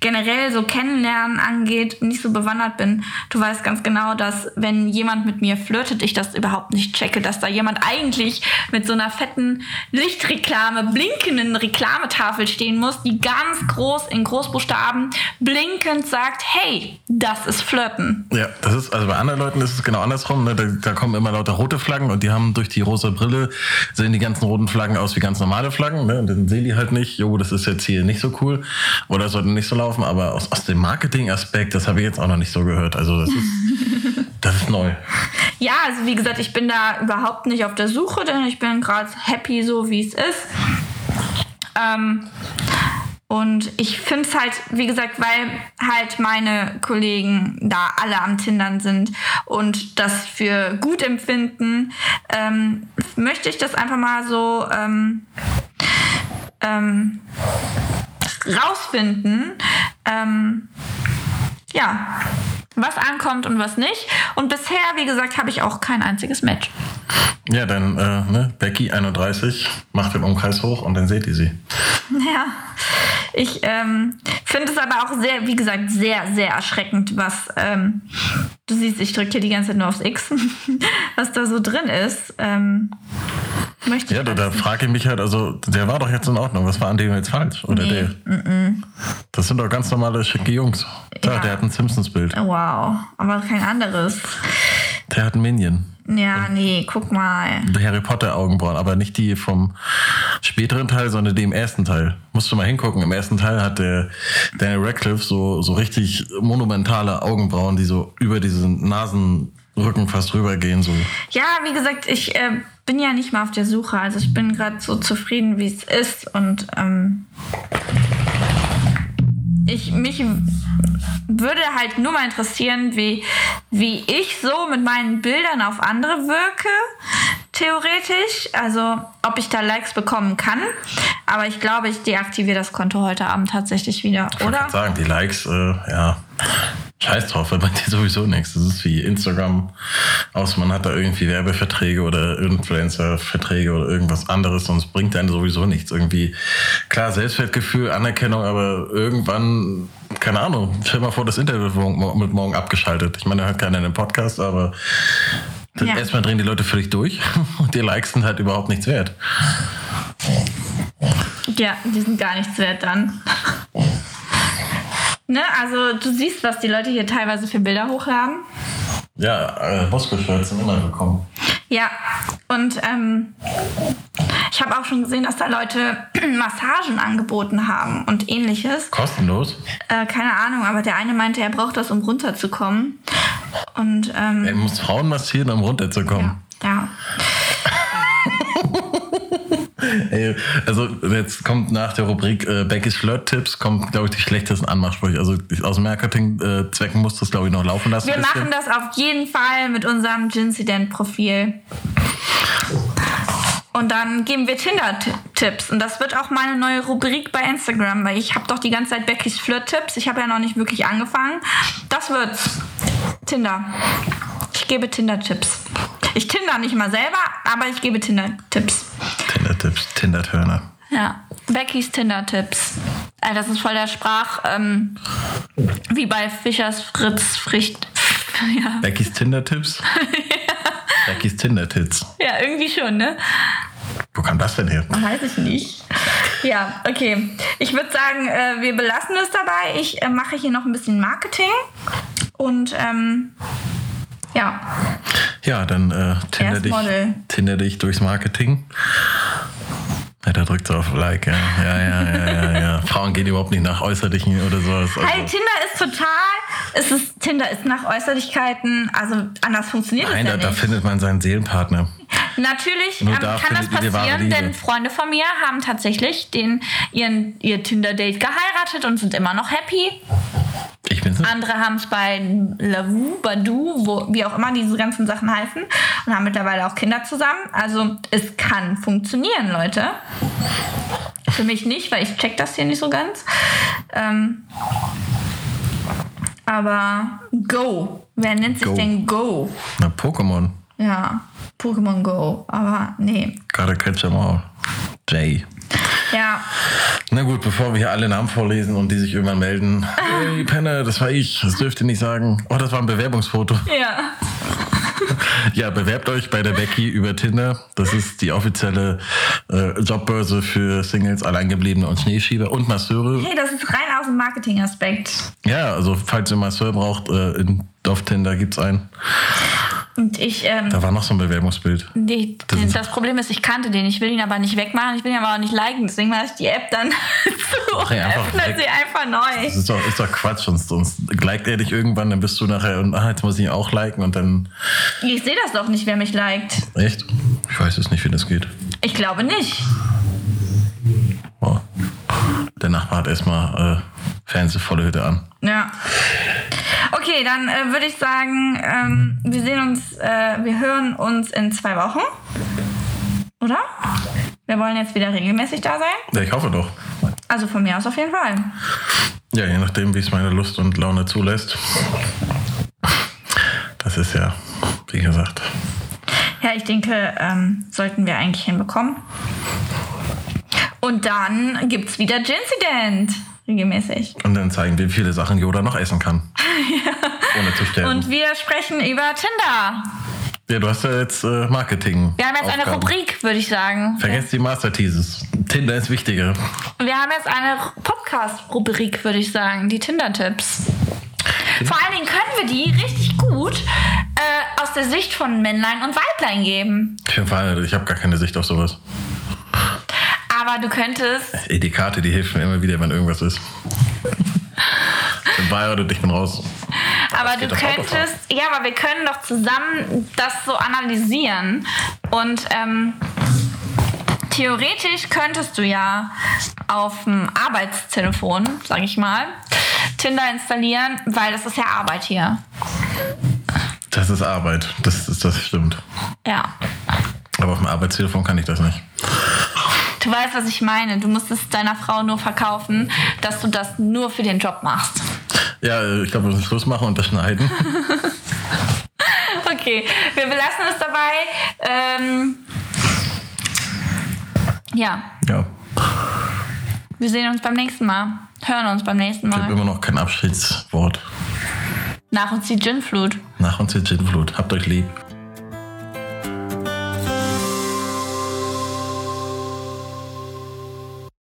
generell so kennenlernen angeht, nicht so bewandert bin. Du weißt ganz genau, dass wenn jemand mit mir flirtet, ich das überhaupt nicht checke, dass da jemand eigentlich mit so einer fetten Lichtreklame, blinkenden Reklametafel stehen muss, die ganz groß in Großbuchstaben blinkend sagt, hey, das ist Flirten. Ja, das ist, also bei anderen Leuten ist es genau andersrum. Ne? Da, da kommen immer lauter rote Flaggen und die haben durch die rosa Brille, sehen die ganzen roten Flaggen aus wie ganz normale Flaggen. Ne? Und dann sehen die halt nicht, jo, das ist jetzt hier nicht so cool oder sollte nicht so laufen. Aber aus, aus dem Marketing-Aspekt, das habe ich jetzt auch noch nicht so gehört. Also das ist, [LAUGHS] das ist neu. Ja, also wie gesagt, ich bin da überhaupt nicht auf der Suche, denn ich bin gerade happy so, wie es ist. Ähm, und ich finde es halt, wie gesagt, weil halt meine Kollegen da alle am Tindern sind und das für gut empfinden, ähm, möchte ich das einfach mal so ähm, ähm, rausfinden. Ähm, ja, was ankommt und was nicht. Und bisher, wie gesagt, habe ich auch kein einziges Match. Ja, dann äh, ne? Becky 31 macht den Umkreis hoch und dann seht ihr sie. [LAUGHS] Ja, ich ähm, finde es aber auch sehr, wie gesagt, sehr, sehr erschreckend, was ähm, du siehst, ich drücke hier die ganze Zeit nur aufs X, [LAUGHS] was da so drin ist. Ähm, möchte Ja, da, da frage ich mich halt, also der war doch jetzt in Ordnung. Was war an dem jetzt falsch? Oder Nee, der? Das sind doch ganz normale, schicke Jungs. Da, Ja. der hat ein Simpsons-Bild. Wow, aber kein anderes. Der hat ein Minion. Ja, nee, guck mal. Die Harry Potter Augenbrauen, aber nicht die vom späteren Teil, sondern die im ersten Teil. Musst du mal hingucken. Im ersten Teil hat der Daniel Radcliffe so, so richtig monumentale Augenbrauen, die so über diesen Nasenrücken fast rübergehen. So. Ja, wie gesagt, ich äh, bin ja nicht mal auf der Suche. Also ich bin gerade so zufrieden, wie es ist. Und ähm, ich mich würde halt nur mal interessieren, wie, wie ich so mit meinen Bildern auf andere wirke. Theoretisch. Also ob ich da Likes bekommen kann. Aber ich glaube, ich deaktiviere das Konto heute Abend tatsächlich wieder, Ich oder? grad sagen, die Likes, äh, ja, scheiß drauf, weil bei dir sowieso nichts. Das ist wie Instagram, aus man hat da irgendwie Werbeverträge oder Influencer-Verträge oder irgendwas anderes, sonst bringt einen sowieso nichts. Irgendwie, klar, Selbstwertgefühl, Anerkennung, aber irgendwann, keine Ahnung, stell mal vor, das Internet wird morgen, mit morgen abgeschaltet. Ich meine, da hört keiner in den Podcast, aber Ja. Erstmal drehen die Leute völlig durch [LAUGHS] und die Likes sind halt überhaupt nichts wert. Ja, die sind gar nichts wert dann. Ne, also du siehst, was die Leute hier teilweise für Bilder hochladen. Ja, äh, Bosco-Shirts sind immer gekommen. Ja, und ähm, ich habe auch schon gesehen, dass da Leute [CLEARS THROAT] Massagen angeboten haben und ähnliches. Kostenlos. Äh, keine Ahnung, aber der eine meinte, er braucht das, um runterzukommen. Und ähm, Er muss Frauen massieren, um runterzukommen. ja. [LAUGHS] Ey, also jetzt kommt nach der Rubrik äh, Beckys Flirt-Tipps, kommt, glaube ich, die schlechtesten Anmachsprüche. Also aus Marketing-Zwecken musst du es, glaube ich, noch laufen lassen. Wir machen das auf jeden Fall mit unserem Gincident-Profil. Und dann geben wir Tinder-Tipps. Und das wird auch meine neue Rubrik bei Instagram, weil ich habe doch die ganze Zeit Beckys Flirt-Tipps. Ich habe ja noch nicht wirklich angefangen. Das wird's. Tinder. Ich gebe Tinder-Tipps. Ich tinder nicht mal selber, aber ich gebe Tinder-Tipps. Tinder-Tipps, Tinder-Turner. Ja, Beckys Tinder-Tipps. Äh, Das ist voll der Sprach, ähm, wie bei Fischers Fritz Fricht. [LAUGHS] Ja. Beckys Tinder-Tipps? [LAUGHS] Beckys Tinder-Tits. ja, irgendwie schon, ne? Wo kam das denn her? Weiß ich nicht. Ja, okay. Ich würde sagen, äh, wir belassen es dabei. Ich äh, mache hier noch ein bisschen Marketing. Und ähm, ja, Ja, dann äh, Tinder, dich, Model. Tinder dich durchs Marketing. Ja, da drückt sie auf Like, ja. Ja, ja, ja, ja, ja. [LAUGHS] Frauen gehen überhaupt nicht nach Äußerlichen oder sowas. Hey, Also, Tinder ist total. Es ist, Tinder ist nach Äußerlichkeiten, also anders funktioniert nein, es da, ja da nicht. findet man seinen Seelenpartner. Natürlich ähm, kann das passieren, denn Freunde von mir haben tatsächlich den, ihren, ihr Tinder-Date geheiratet und sind immer noch happy. Ich bin's nicht. Andere haben es bei Lavu, Badu, wo, wie auch immer diese ganzen Sachen heißen und haben mittlerweile auch Kinder zusammen. Also es kann funktionieren, Leute. Für mich nicht, weil ich check das hier nicht so ganz. Ähm, aber Go. Wer nennt sich Go. denn Go? Na, Pokémon. Ja, Pokémon Go. Aber nee. Gotta catch 'em all. Jay. Ja, Na gut, bevor wir hier alle Namen vorlesen und die sich irgendwann melden. [LAUGHS] Hey, Penner, das war ich. Das dürft ihr nicht sagen. Oh, das war ein Bewerbungsfoto. ja. [LAUGHS] Ja, bewerbt euch bei der Becky über Tinder. Das ist die offizielle äh, Jobbörse für Singles, Alleingebliebene und Schneeschieber und Masseure. Hey, das ist rein aus dem Marketingaspekt. Ja, also falls ihr Masseur braucht, äh, in, auf Tinder gibt's einen. Und ich, ähm, Da war noch so ein Bewerbungsbild. die, Das das, Problem ist, ich kannte den. Ich will ihn aber nicht wegmachen. Ich will ihn aber auch nicht liken. Deswegen mache ich die App dann [LAUGHS] zu. Einfach öffne sie einfach neu. Das ist doch, ist doch Quatsch, sonst, sonst liked er dich irgendwann, dann bist du nachher und ah, jetzt muss ich ihn auch liken und dann. Ich sehe das doch nicht, wer mich liked. Echt? Ich weiß es nicht, wie das geht. Ich glaube nicht. Oh. Der Nachbar hat erstmal äh, Fernsehvolle Hütte an. Ja. Okay, dann äh, würde ich sagen, ähm, wir sehen uns, äh, wir hören uns in zwei Wochen. Oder? Wir wollen jetzt wieder regelmäßig da sein. Ja, ich hoffe doch. Also von mir aus auf jeden Fall. Ja, je nachdem, wie es meine Lust und Laune zulässt. Das ist ja, wie gesagt. Ja, ich denke, ähm, sollten wir eigentlich hinbekommen. Und dann gibt's wieder Gincident. Regelmäßig. Und dann zeigen wir, wie viele Sachen Yoda noch essen kann. [LAUGHS] Ohne zu sterben. Und wir sprechen über Tinder. ja, du hast ja jetzt äh, Marketing. Wir haben jetzt eine Aufgaben. Rubrik, würde ich sagen. Vergesst die Master Teases. Tinder ist wichtiger. Wir haben jetzt eine Podcast-Rubrik, würde ich sagen. Die Tinder-Tipps. Vor allen Dingen können wir die richtig gut äh, aus der Sicht von Männlein und Weiblein geben. Ich habe gar keine Sicht auf sowas. Aber du könntest. Ey, die Karte, die hilft mir immer wieder, wenn irgendwas ist. bin bei oder ich bin raus. Aber du könntest. Ja, aber wir können doch zusammen das so analysieren. Und ähm, theoretisch könntest du ja auf dem Arbeitstelefon, sag ich mal, Tinder installieren, weil das ist ja Arbeit hier. Das ist Arbeit. Das, ist, das stimmt. Ja. Aber auf dem Arbeitstelefon kann ich das nicht. Du weißt, was ich meine. Du musst es deiner Frau nur verkaufen, dass du das nur für den Job machst. Ja, ich glaube, wir müssen Schluss machen und das schneiden. [LAUGHS] Okay, wir belassen es dabei. Ähm, ja, ja. wir sehen uns beim nächsten Mal. Hören uns beim nächsten Ich habe Mal. immer noch kein Abschiedswort. Nach uns die Ginflut. Nach uns die Ginflut. Habt euch lieb.